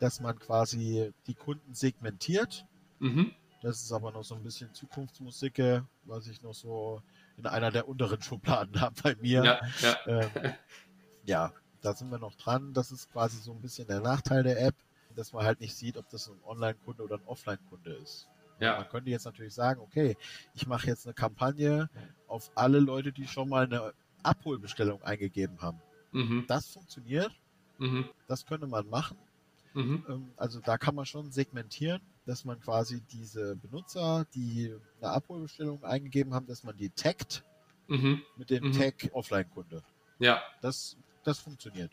dass man quasi die Kunden segmentiert. Mhm. Das ist aber noch so ein bisschen Zukunftsmusik, was ich noch so in einer der unteren Schubladen habe bei mir. Ja, ja. Ähm, ja, da sind wir noch dran. Das ist quasi so ein bisschen der Nachteil der App, dass man halt nicht sieht, ob das ein Online-Kunde oder ein Offline-Kunde ist. Ja. Man könnte jetzt natürlich sagen, okay, ich mache jetzt eine Kampagne auf alle Leute, die schon mal eine Abholbestellung eingegeben haben. Mhm. Das funktioniert, Mhm. das könnte man machen. Mhm. Ähm, Also da kann man schon segmentieren, dass man quasi diese Benutzer, die eine Abholbestellung eingegeben haben, dass man die taggt Mhm. mit dem Mhm. Tag Offline-Kunde. Ja, Das, das funktioniert.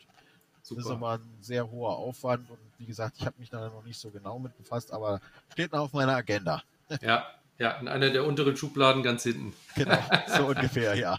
Das ist super. aber ein sehr hoher Aufwand und wie gesagt, ich habe mich da noch nicht so genau mit befasst, aber steht noch auf meiner Agenda. Ja, ja, in einer der unteren Schubladen ganz hinten. Genau, so ungefähr, ja.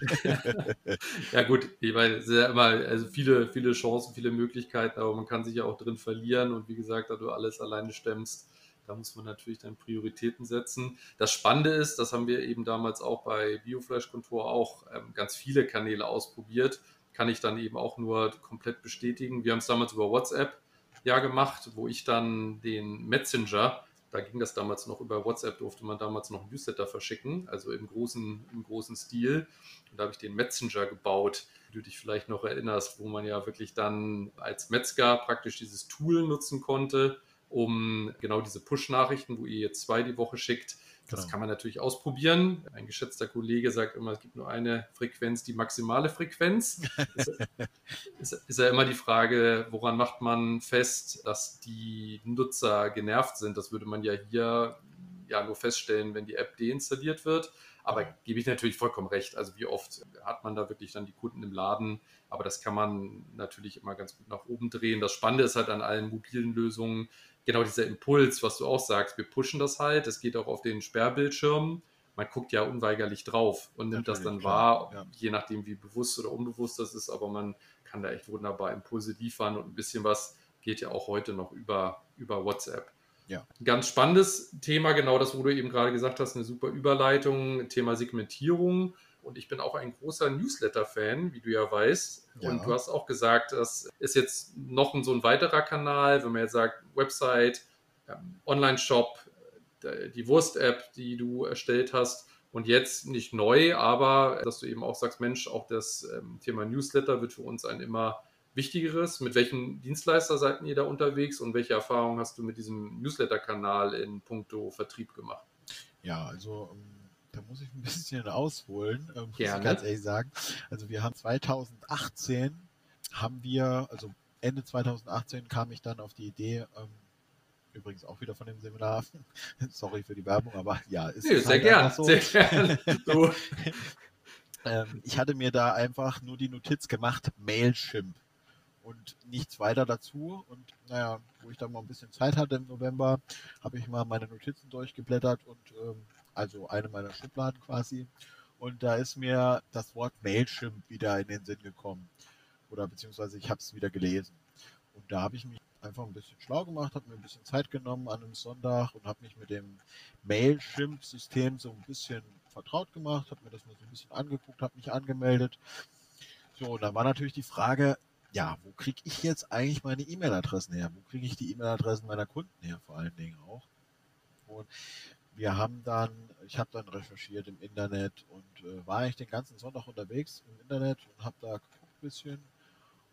Ja gut, ich meine, ja immer, also viele, viele Chancen, viele Möglichkeiten, aber man kann sich ja auch drin verlieren und wie gesagt, da du alles alleine stemmst, da muss man natürlich dann Prioritäten setzen. Das Spannende ist, das haben wir eben damals auch bei Bioflash-Kontor auch ähm, ganz viele Kanäle ausprobiert, kann ich dann eben auch nur komplett bestätigen. Wir haben es damals über WhatsApp ja gemacht, wo ich dann den Messenger, da ging das damals noch über WhatsApp, durfte man damals noch Newsletter verschicken, also im großen, im großen Stil. Und da habe ich den Messenger gebaut, wie du dich vielleicht noch erinnerst, wo man ja wirklich dann als Metzger praktisch dieses Tool nutzen konnte, um genau diese Push-Nachrichten, wo ihr jetzt zwei die Woche schickt, das Genau. kann man natürlich ausprobieren. Ein geschätzter Kollege sagt immer, es gibt nur eine Frequenz, die maximale Frequenz. ist, ist, ist ja immer die Frage, woran macht man fest, dass die Nutzer genervt sind? Das würde man ja hier ja nur feststellen, wenn die App deinstalliert wird. Aber gebe ich natürlich vollkommen recht. Also wie oft hat man da wirklich dann die Kunden im Laden? Aber das kann man natürlich immer ganz gut nach oben drehen. Das Spannende ist halt an allen mobilen Lösungen genau dieser Impuls, was du auch sagst. Wir pushen das halt. Es geht auch auf den Sperrbildschirm. Man guckt ja unweigerlich drauf und nimmt das dann Natürlich, klar, wahr, ja. je nachdem, wie bewusst oder unbewusst das ist. Aber man kann da echt wunderbar Impulse liefern und ein bisschen was geht ja auch heute noch über, über WhatsApp. Ja. Ganz spannendes Thema, genau das, wo du eben gerade gesagt hast, eine super Überleitung, Thema Segmentierung. Und ich bin auch ein großer Newsletter-Fan, wie du ja weißt. Ja. Und du hast auch gesagt, das ist jetzt noch ein, so ein weiterer Kanal, wenn man jetzt sagt, Website, ähm, Online-Shop, äh, die Wurst-App, die du erstellt hast. Und jetzt nicht neu, aber dass du eben auch sagst, Mensch, auch das ähm, Thema Newsletter wird für uns ein immer wichtigeres. Mit welchen Dienstleister seid ihr da unterwegs und welche Erfahrungen hast du mit diesem Newsletter-Kanal in puncto Vertrieb gemacht? Ja, also ähm, da muss ich ein bisschen ausholen, ähm, muss Gerne. ich ganz ehrlich sagen. Also wir haben 2018 haben wir, also Ende 2018 kam ich dann auf die Idee, ähm, übrigens auch wieder von dem Seminar, sorry für die Werbung, aber ja, ist Nee, sehr gern, so. sehr gern. So. Ähm, ich hatte mir da einfach nur die Notiz gemacht, Mailchimp und nichts weiter dazu. Und naja, wo ich dann mal ein bisschen Zeit hatte im November, habe ich mal meine Notizen durchgeblättert und ähm, also eine meiner Schubladen quasi. Und da ist mir das Wort Mailchimp wieder in den Sinn gekommen. Oder beziehungsweise ich habe es wieder gelesen. Und da habe ich mich einfach ein bisschen schlau gemacht, habe mir ein bisschen Zeit genommen an einem Sonntag und habe mich mit dem Mailchimp-System so ein bisschen vertraut gemacht, habe mir das mal so ein bisschen angeguckt, habe mich angemeldet. So, und dann war natürlich die Frage, ja, wo kriege ich jetzt eigentlich meine E-Mail-Adressen her? Wo kriege ich die E-Mail-Adressen meiner Kunden her, vor allen Dingen auch? Und wir haben dann, ich habe dann recherchiert im Internet und äh, war eigentlich den ganzen Sonntag unterwegs im Internet und habe da geguckt ein bisschen.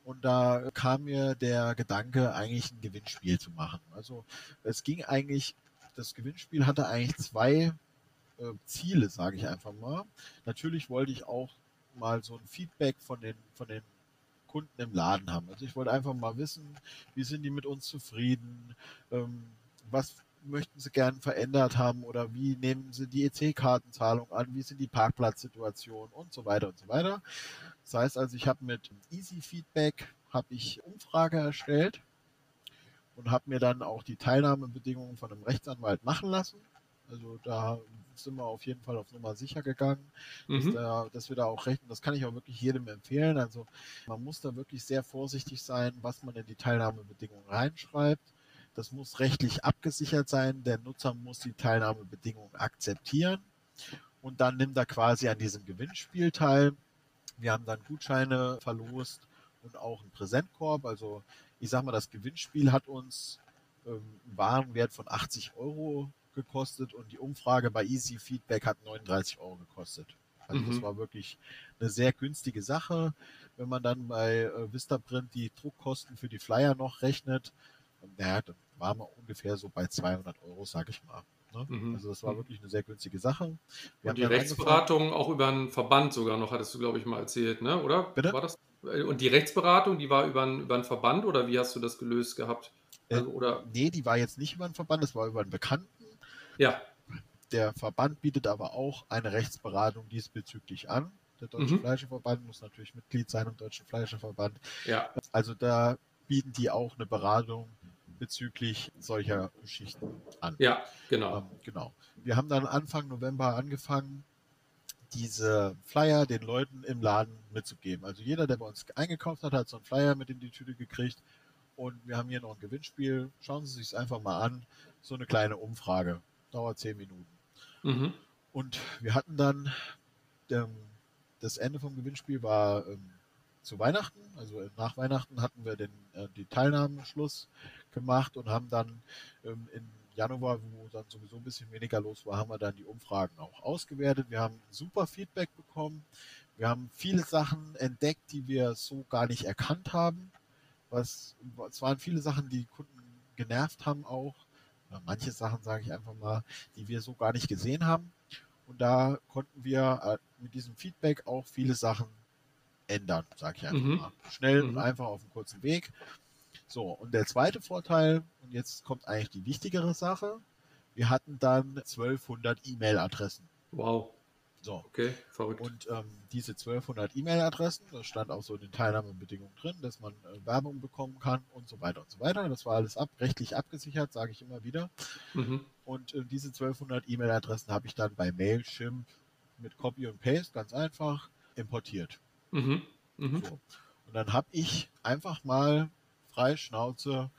Und da kam mir der Gedanke, eigentlich ein Gewinnspiel zu machen. Also es ging eigentlich, das Gewinnspiel hatte eigentlich zwei äh, Ziele, sage ich einfach mal. Natürlich wollte ich auch mal so ein Feedback von den, von den Kunden im Laden haben. Also ich wollte einfach mal wissen, wie sind die mit uns zufrieden, ähm, was möchten sie gern verändert haben oder wie nehmen sie die EC-Kartenzahlung an, wie sind die Parkplatzsituationen und so weiter und so weiter. Das heißt also, ich habe mit Easy Feedback habe ich Umfrage erstellt und habe mir dann auch die Teilnahmebedingungen von einem Rechtsanwalt machen lassen. Also da sind wir auf jeden Fall auf Nummer sicher gegangen, mhm. dass, da, dass, wir da auch recht, das kann ich auch wirklich jedem empfehlen. Also man muss da wirklich sehr vorsichtig sein, was man in die Teilnahmebedingungen reinschreibt. Das muss rechtlich abgesichert sein. Der Nutzer muss die Teilnahmebedingungen akzeptieren und dann nimmt er quasi an diesem Gewinnspiel teil. Wir haben dann Gutscheine verlost und auch einen Präsentkorb. Also ich sag mal, das Gewinnspiel hat uns ähm, einen Warenwert von 80 Euro gekostet und die Umfrage bei Easy Feedback hat 39 Euro gekostet. Also mhm. das war wirklich eine sehr günstige Sache. Wenn man dann bei äh, Vistaprint die Druckkosten für die Flyer noch rechnet, naja, dann waren wir ungefähr so bei 200 Euro, sag ich mal. Ne? Mhm. Also das war mhm. wirklich eine sehr günstige Sache. Wir und die Rechtsberatung auch über einen Verband sogar noch, hattest du, glaube ich, mal erzählt, ne? oder? Bitte? War das? Und die Rechtsberatung, die war über einen, über einen Verband oder wie hast du das gelöst gehabt? Äh, also, oder? Nee, die war jetzt nicht über einen Verband, das war über einen Bekannten. Ja. Der Verband bietet aber auch eine Rechtsberatung diesbezüglich an. Der Deutsche mhm. Fleischerverband muss natürlich Mitglied sein im Deutschen Fleischerverband. Ja. Also da bieten die auch eine Beratung bezüglich solcher Geschichten an. Ja, genau. Ähm, genau. Wir haben dann Anfang November angefangen, diese Flyer den Leuten im Laden mitzugeben. Also jeder, der bei uns eingekauft hat, hat so einen Flyer mit in die Tüte gekriegt. Und wir haben hier noch ein Gewinnspiel. Schauen Sie sich es einfach mal an. So eine kleine Umfrage. Dauert zehn Minuten. Mhm. Und wir hatten dann, ähm, das Ende vom Gewinnspiel war ähm, zu Weihnachten. Also nach Weihnachten hatten wir den, äh, die Teilnahmeschluss gemacht und haben dann ähm, in Januar, wo dann sowieso ein bisschen weniger los war, haben wir dann die Umfragen auch ausgewertet. Wir haben super Feedback bekommen. Wir haben viele Sachen entdeckt, die wir so gar nicht erkannt haben. Was, es waren viele Sachen, die Kunden genervt haben auch. Manche Sachen, sage ich einfach mal, die wir so gar nicht gesehen haben. Und da konnten wir äh, mit diesem Feedback auch viele Sachen ändern, sage ich einfach mhm. mal. Schnell mhm. und einfach auf einem kurzen Weg. So, und der zweite Vorteil, und jetzt kommt eigentlich die wichtigere Sache, wir hatten dann 1200 E-Mail-Adressen. Wow. So. Okay, verrückt. Und ähm, diese 1200 E-Mail-Adressen, das stand auch so in den Teilnahmebedingungen drin, dass man äh, Werbung bekommen kann und so weiter und so weiter. Das war alles ab, rechtlich abgesichert, sage ich immer wieder. Mhm. Und äh, diese 1200 E-Mail-Adressen habe ich dann bei Mailchimp mit Copy und Paste ganz einfach importiert. Mhm. Mhm. So. Und dann habe ich einfach mal Freischnauze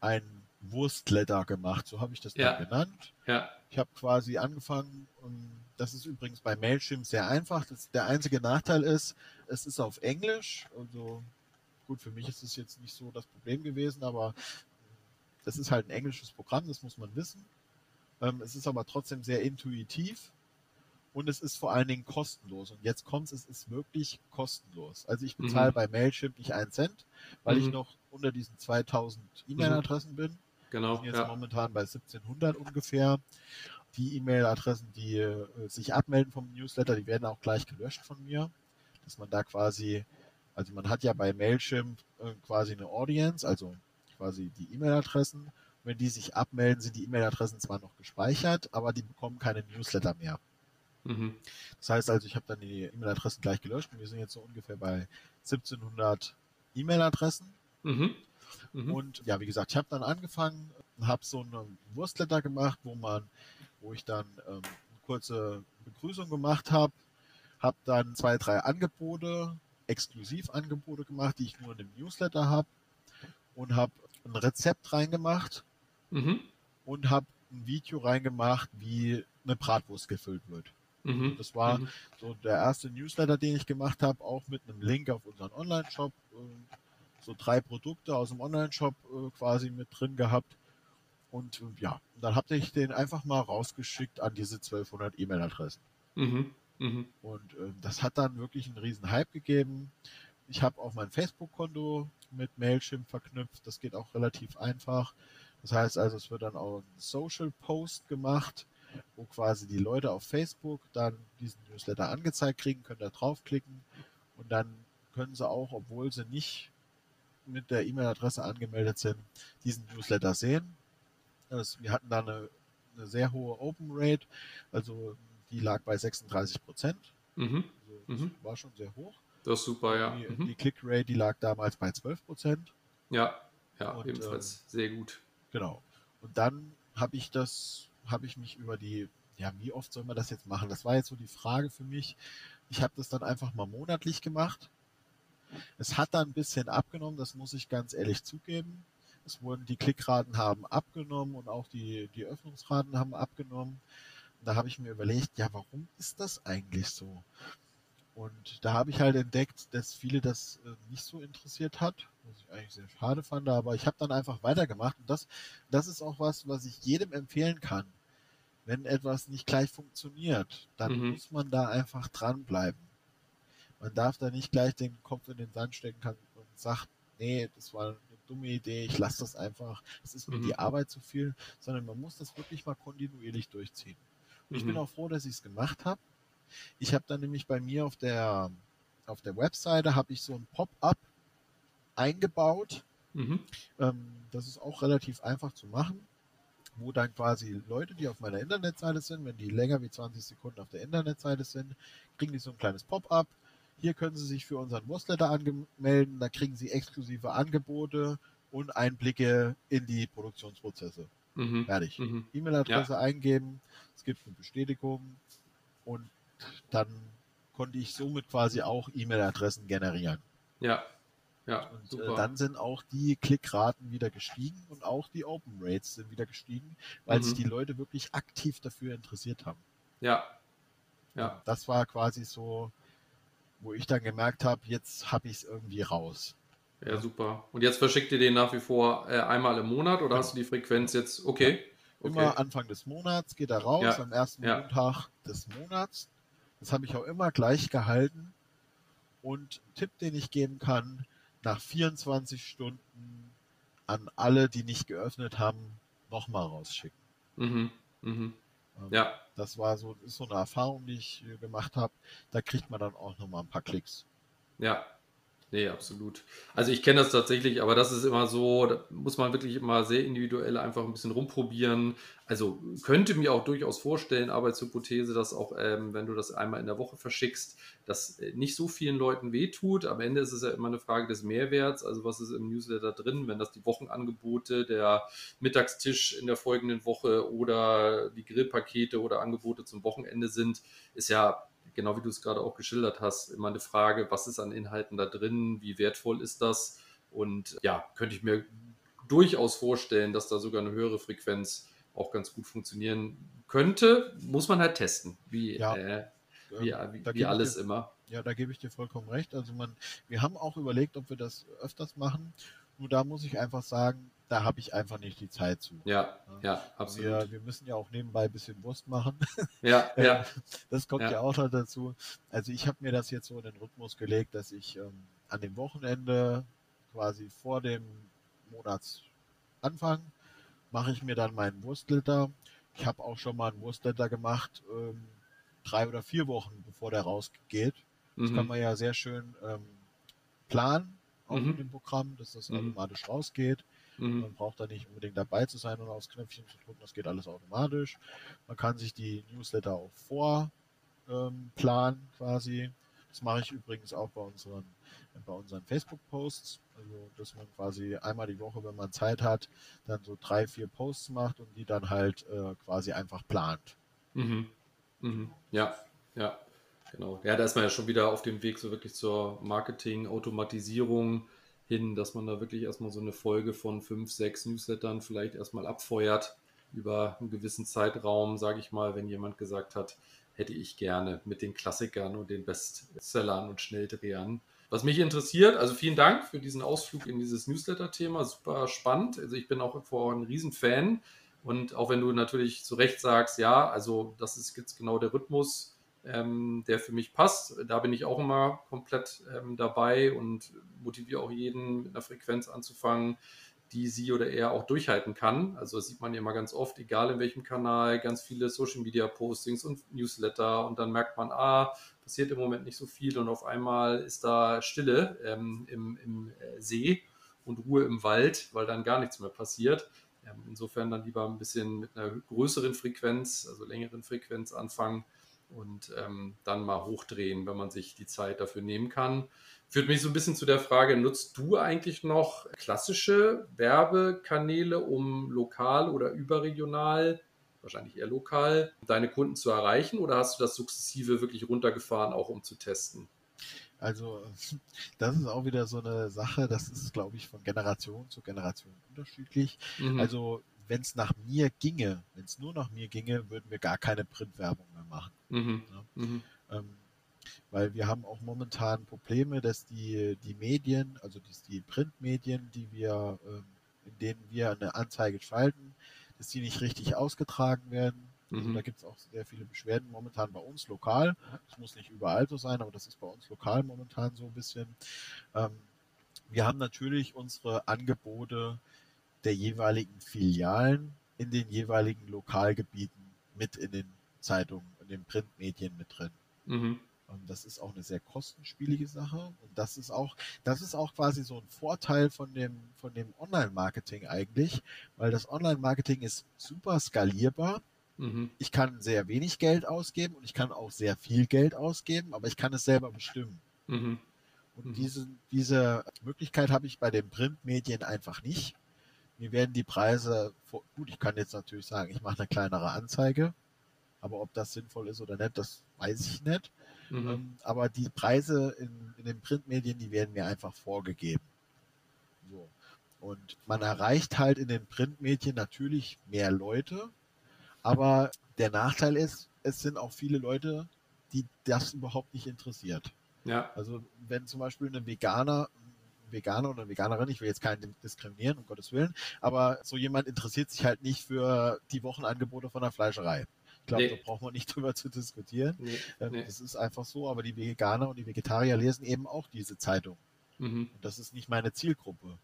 ein Wurstletter gemacht, so habe ich das ja. dann genannt. Ja. Ich habe quasi angefangen, das ist übrigens bei Mailchimp sehr einfach. Das, der einzige Nachteil ist, es ist auf Englisch. Also gut, für mich ist es jetzt nicht so das Problem gewesen, aber das ist halt ein englisches Programm, das muss man wissen. Ähm, es ist aber trotzdem sehr intuitiv und es ist vor allen Dingen kostenlos. Und jetzt kommt es, es ist wirklich kostenlos. Also ich bezahle mhm. bei Mailchimp nicht einen Cent, weil mhm. ich noch unter diesen 2000 E-Mail-Adressen bin. Genau. Ich bin jetzt ja. momentan bei 1700 ungefähr. Die E-Mail-Adressen, die äh, sich abmelden vom Newsletter, die werden auch gleich gelöscht von mir. Dass man da quasi, also man hat ja bei Mailchimp äh, quasi eine Audience, also quasi die E-Mail-Adressen. Wenn die sich abmelden, sind die E-Mail-Adressen zwar noch gespeichert, aber die bekommen keine Newsletter mehr. Mhm. Das heißt also, ich habe dann die E-Mail-Adressen gleich gelöscht und wir sind jetzt so ungefähr bei 1700 E-Mail-Adressen. Mhm. Mhm. Und ja, wie gesagt, ich habe dann angefangen, habe so eine Wurstletter gemacht, wo man, wo ich dann ähm, eine kurze Begrüßung gemacht habe, habe dann zwei, drei Angebote, Exklusivangebote gemacht, die ich nur in dem Newsletter habe und habe ein Rezept reingemacht mhm. und habe ein Video reingemacht, wie eine Bratwurst gefüllt wird. Mhm. Das war mhm. so der erste Newsletter, den ich gemacht habe, auch mit einem Link auf unseren Online-Shop. Äh, so drei Produkte aus dem Online-Shop äh, quasi mit drin gehabt. Und äh, ja, dann habe ich den einfach mal rausgeschickt an diese 1200 E-Mail-Adressen. Mhm. Mhm. Und äh, das hat dann wirklich einen riesen Hype gegeben. Ich habe auch mein Facebook-Konto mit Mailchimp verknüpft. Das geht auch relativ einfach. Das heißt also, es wird dann auch ein Social Post gemacht wo quasi die Leute auf Facebook dann diesen Newsletter angezeigt kriegen, können da draufklicken und dann können sie auch, obwohl sie nicht mit der E-Mail-Adresse angemeldet sind, diesen Newsletter sehen. Das, wir hatten da eine, eine, sehr hohe Open Rate, also die lag bei 36 Prozent. Mhm. Also mhm. war schon sehr hoch. Das ist super, ja. Die, mhm. die Click-Rate, die lag damals bei 12 Prozent. Ja, ja, und, ebenfalls ähm, sehr gut. Genau. Und dann habe ich das, habe ich mich über die, ja, wie oft soll man das jetzt machen? Das war jetzt so die Frage für mich. Ich habe das dann einfach mal monatlich gemacht. Es hat dann ein bisschen abgenommen, das muss ich ganz ehrlich zugeben. Es wurden die Klickraten haben abgenommen und auch die, die Öffnungsraten haben abgenommen. Und da habe ich mir überlegt, ja, warum ist das eigentlich so? Und da habe ich halt entdeckt, dass viele das äh, nicht so interessiert hat, was ich eigentlich sehr schade fand, aber ich habe dann einfach weitergemacht und das, das ist auch was, was ich jedem empfehlen kann. Wenn etwas nicht gleich funktioniert, dann mhm. muss man da einfach dranbleiben. Man darf da nicht gleich den Kopf in den Sand stecken und sagt, nee, das war eine dumme Idee, ich lasse das einfach, es ist mir mhm. die Arbeit zu viel, sondern man muss das wirklich mal kontinuierlich durchziehen. Und mhm. ich bin mhm. auch froh, dass ich es gemacht habe ich habe dann nämlich bei mir auf der, auf der Webseite habe ich so ein Pop-up eingebaut. Mhm. Ähm, das ist auch relativ einfach zu machen, wo dann quasi Leute, die auf meiner Internetseite sind, wenn die länger wie 20 Sekunden auf der Internetseite sind, kriegen die so ein kleines Pop-up. Hier können Sie sich für unseren Newsletter anmelden, da kriegen Sie exklusive Angebote und Einblicke in die Produktionsprozesse. Mhm. Fertig. Mhm. E-Mail-Adresse ja. eingeben, es gibt eine Bestätigung und dann konnte ich somit quasi auch E-Mail-Adressen generieren. Ja. Ja, und äh, dann sind auch die Klickraten wieder gestiegen und auch die Open Rates sind wieder gestiegen, weil mhm. sich die Leute wirklich aktiv dafür interessiert haben. Ja. Ja. Das war quasi so, wo ich dann gemerkt habe, jetzt habe ich es irgendwie raus. Ja, super. Und jetzt verschickt ihr den nach wie vor äh, einmal im Monat oder ja. hast du die Frequenz jetzt? Okay. Ja. Immer okay. Anfang des Monats geht er raus, am ersten Montag des Monats. Das habe ich auch immer gleich gehalten. Und Tipp, den ich geben kann, nach 24 Stunden an alle, die nicht geöffnet haben, nochmal rausschicken. Mhm. Mhm. Ähm, ja. Das war so, ist so eine Erfahrung, die ich gemacht habe. Da kriegt man dann auch nochmal ein paar Klicks. Ja, Nee, absolut. Also ich kenne das tatsächlich, aber das ist immer so, da muss man wirklich immer sehr individuell einfach ein bisschen rumprobieren. Also könnte mir auch durchaus vorstellen, Arbeitshypothese, dass auch, ähm, wenn du das einmal in der Woche verschickst, das äh, nicht so vielen Leuten wehtut. Am Ende ist es ja immer eine Frage des Mehrwerts. Also was ist im Newsletter drin, wenn das die Wochenangebote, der Mittagstisch in der folgenden Woche oder die Grillpakete oder Angebote zum Wochenende sind, ist ja genau wie du es gerade auch geschildert hast, immer eine Frage, was ist an Inhalten da drin, wie wertvoll ist das? Und ja, könnte ich mir durchaus vorstellen, dass da sogar eine höhere Frequenz auch ganz gut funktionieren könnte. Muss man halt testen, wie, ja. äh, wie, ähm, wie, wie alles dir, immer. Ja, da gebe ich dir vollkommen recht. Also man, wir haben auch überlegt, ob wir das öfters machen. Nur da muss ich einfach sagen, da habe ich einfach nicht die Zeit zu. Ja, ja, absolut. Wir, wir müssen ja auch nebenbei ein bisschen Wurst machen. Ja, ja. Das kommt ja, ja auch noch dazu. Also ich habe mir das jetzt so in den Rhythmus gelegt, dass ich ähm, an dem Wochenende quasi vor dem Monatsanfang mache ich mir dann meinen Wurstletter. Ich habe auch schon mal einen Wurstletter gemacht, ähm, drei oder vier Wochen bevor der rausgeht. Das mhm. kann man ja sehr schön ähm, planen, auch mhm. mit dem Programm, dass das mhm. automatisch rausgeht. Mhm. Man braucht da nicht unbedingt dabei zu sein und aufs Knöpfchen zu drücken, das geht alles automatisch. Man kann sich die Newsletter auch vorplanen ähm, quasi. Das mache ich übrigens auch bei unseren, bei unseren Facebook-Posts. Also, dass man quasi einmal die Woche, wenn man Zeit hat, dann so drei, vier Posts macht und die dann halt äh, quasi einfach plant. Mhm. Mhm. Ja, ja, genau. Ja, da ist man ja schon wieder auf dem Weg so wirklich zur Marketing, Automatisierung, hin, dass man da wirklich erstmal so eine Folge von fünf, sechs Newslettern vielleicht erstmal abfeuert über einen gewissen Zeitraum, sage ich mal, wenn jemand gesagt hat, hätte ich gerne mit den Klassikern und den Bestsellern und Schnelldrehern. Was mich interessiert, also vielen Dank für diesen Ausflug in dieses Newsletter-Thema, super spannend. Also ich bin auch vor ein Riesenfan und auch wenn du natürlich zu Recht sagst, ja, also das ist jetzt genau der Rhythmus, ähm, der für mich passt. Da bin ich auch immer komplett ähm, dabei und motiviere auch jeden mit einer Frequenz anzufangen, die sie oder er auch durchhalten kann. Also das sieht man ja immer ganz oft, egal in welchem Kanal, ganz viele Social Media Postings und Newsletter und dann merkt man, ah, passiert im Moment nicht so viel und auf einmal ist da Stille ähm, im, im äh, See und Ruhe im Wald, weil dann gar nichts mehr passiert. Ähm, insofern dann lieber ein bisschen mit einer größeren Frequenz, also längeren Frequenz anfangen und ähm, dann mal hochdrehen, wenn man sich die Zeit dafür nehmen kann. Führt mich so ein bisschen zu der Frage, nutzt du eigentlich noch klassische Werbekanäle, um lokal oder überregional, wahrscheinlich eher lokal, deine Kunden zu erreichen oder hast du das sukzessive wirklich runtergefahren, auch um zu testen? Also, das ist auch wieder so eine Sache, das ist, glaube ich, von Generation zu Generation unterschiedlich. Mhm. Also, wenn es nach mir ginge, wenn es nur nach mir ginge, würden wir gar keine Printwerbung mehr machen. Mhm. Ja? Mhm. Ähm, weil wir haben auch momentan Probleme, dass die, die Medien, also die, die Printmedien, die wir, ähm, in denen wir eine Anzeige schalten, dass die nicht richtig ausgetragen werden. Also mhm. da gibt es auch sehr viele Beschwerden momentan bei uns lokal. Es muss nicht überall so sein, aber das ist bei uns lokal momentan so ein bisschen. Ähm, wir haben natürlich unsere Angebote der jeweiligen Filialen in den jeweiligen Lokalgebieten mit in den Zeitungen, in den Printmedien mit drin. Mhm. Und das ist auch eine sehr kostenspielige Sache. Und das ist auch, das ist auch quasi so ein Vorteil von dem, von dem Online-Marketing eigentlich, weil das Online-Marketing ist super skalierbar. Mhm. Ich kann sehr wenig Geld ausgeben und ich kann auch sehr viel Geld ausgeben, aber ich kann es selber bestimmen. Mhm. Und mhm. diese, diese Möglichkeit habe ich bei den Printmedien einfach nicht. Mir werden die Preise, gut, ich kann jetzt natürlich sagen, ich mache eine kleinere Anzeige, aber ob das sinnvoll ist oder nicht, das weiß ich nicht. Mhm. Ähm, aber die Preise in, in, den Printmedien, die werden mir einfach vorgegeben. So. Und man erreicht halt in den Printmedien natürlich mehr Leute, aber der Nachteil ist, es sind auch viele Leute, die das überhaupt nicht interessiert. Ja. Also wenn zum Beispiel ein Veganer, Veganer oder Veganerin, ich will jetzt keinen diskriminieren, um Gottes Willen, aber so jemand interessiert sich halt nicht für die Wochenangebote von der Fleischerei. Ich glaube, nee. da braucht man nicht drüber zu diskutieren. Nee, ähm, nee. Das ist einfach so, aber die Veganer und die Vegetarier lesen eben auch diese Zeitung. Mhm. Und das ist nicht meine Zielgruppe.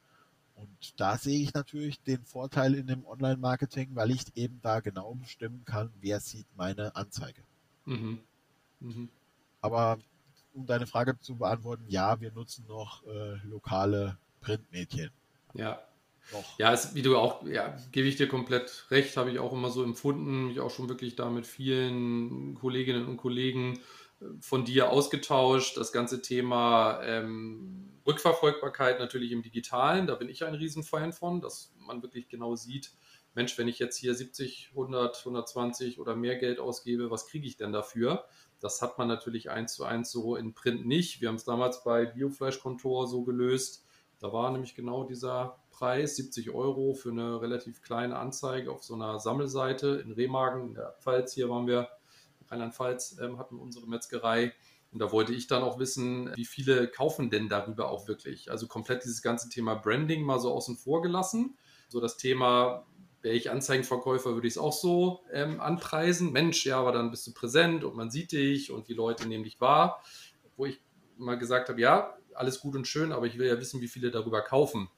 Und da sehe ich natürlich den Vorteil in dem Online-Marketing, weil ich eben da genau bestimmen kann, wer sieht meine Anzeige. Mhm. Mhm. Aber um deine Frage zu beantworten, ja, wir nutzen noch äh, lokale Printmedien. Ja. Noch. Ja, es, wie du auch, ja, gebe ich dir komplett recht, habe ich auch immer so empfunden, mich auch schon wirklich da mit vielen Kolleginnen und Kollegen äh, von dir ausgetauscht. Das ganze Thema ähm, Rückverfolgbarkeit natürlich im Digitalen, da bin ich ein Riesenfan von, dass man wirklich genau sieht, Mensch, wenn ich jetzt hier 70, 100, 120 oder mehr Geld ausgebe, was kriege ich denn dafür? Das hat man natürlich eins zu eins so in Print nicht. Wir haben es damals bei Biofleischkontor so gelöst. Da war nämlich genau dieser Preis, 70 Euro für eine relativ kleine Anzeige auf so einer Sammelseite in Remagen, in der Pfalz. Hier waren wir, Rheinland-Pfalz, ähm, hatten unsere Metzgerei. Und da wollte ich dann auch wissen, wie viele kaufen denn darüber auch wirklich? Also komplett dieses ganze Thema Branding mal so außen vor gelassen. So das Thema, wäre ich Anzeigenverkäufer, würde ich es auch so ähm, anpreisen. Mensch, ja, aber dann bist du präsent und man sieht dich und die Leute nehmen dich wahr. Wo ich mal gesagt habe, ja, alles gut und schön, aber ich will ja wissen, wie viele darüber kaufen.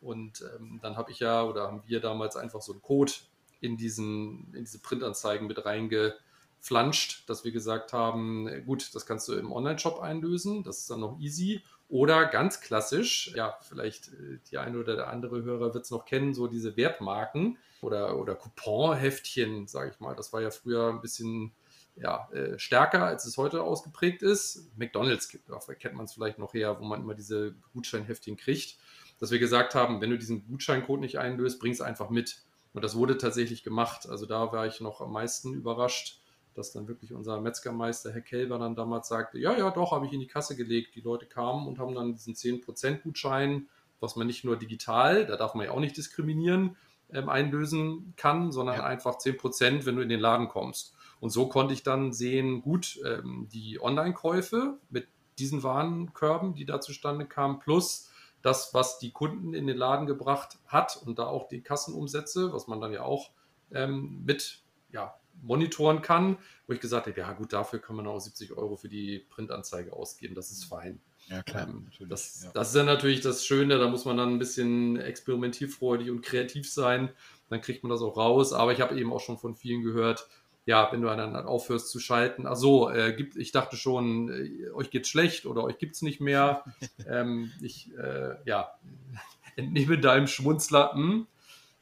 Und ähm, dann habe ich ja oder haben wir damals einfach so einen Code in, diesen, in diese Printanzeigen mit reinge flanscht, dass wir gesagt haben, gut, das kannst du im Online-Shop einlösen, das ist dann noch easy. Oder ganz klassisch, ja, vielleicht äh, die eine oder der andere Hörer wird es noch kennen, so diese Wertmarken oder, oder Couponheftchen, sage ich mal. Das war ja früher ein bisschen ja, äh, stärker, als es heute ausgeprägt ist. McDonalds kennt man es vielleicht noch her, wo man immer diese Gutscheinheftchen kriegt. Dass wir gesagt haben, wenn du diesen Gutscheincode nicht einlöst, bring es einfach mit. Und das wurde tatsächlich gemacht. Also da war ich noch am meisten überrascht dass dann wirklich unser Metzgermeister, Herr Kelber, dann damals sagte, ja, ja, doch, habe ich in die Kasse gelegt. Die Leute kamen und haben dann diesen 10%-Gutschein, was man nicht nur digital, da darf man ja auch nicht diskriminieren, ähm, einlösen kann, sondern ja. einfach 10%, wenn du in den Laden kommst. Und so konnte ich dann sehen, gut, ähm, die Online-Käufe mit diesen Warenkörben, die da zustande kamen, plus das, was die Kunden in den Laden gebracht hat und da auch die Kassenumsätze, was man dann ja auch ähm, mit ja, monitoren kann, wo ich gesagt habe, ja gut, dafür kann man auch 70 Euro für die Printanzeige ausgeben, das ist fein. Ja, klar. Ähm, das, das ist dann natürlich das Schöne, da muss man dann ein bisschen experimentierfreudig und kreativ sein. Dann kriegt man das auch raus. Aber ich habe eben auch schon von vielen gehört, ja, wenn du dann aufhörst zu schalten, ach so, äh, gibt, ich dachte schon, äh, euch geht's schlecht oder euch gibt's nicht mehr. ähm, ich, äh, ja, entnehme deinem Schmunzler, hm,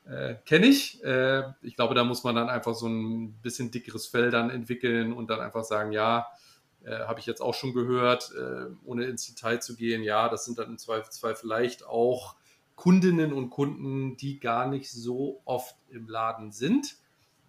äh, kenne ich. Äh, ich glaube, da muss man dann einfach so ein bisschen dickeres Fell dann entwickeln und dann einfach sagen, ja, äh, habe ich jetzt auch schon gehört, äh, ohne ins Detail zu gehen, ja, das sind dann im Zweifelsfall vielleicht auch Kundinnen und Kunden, die gar nicht so oft im Laden sind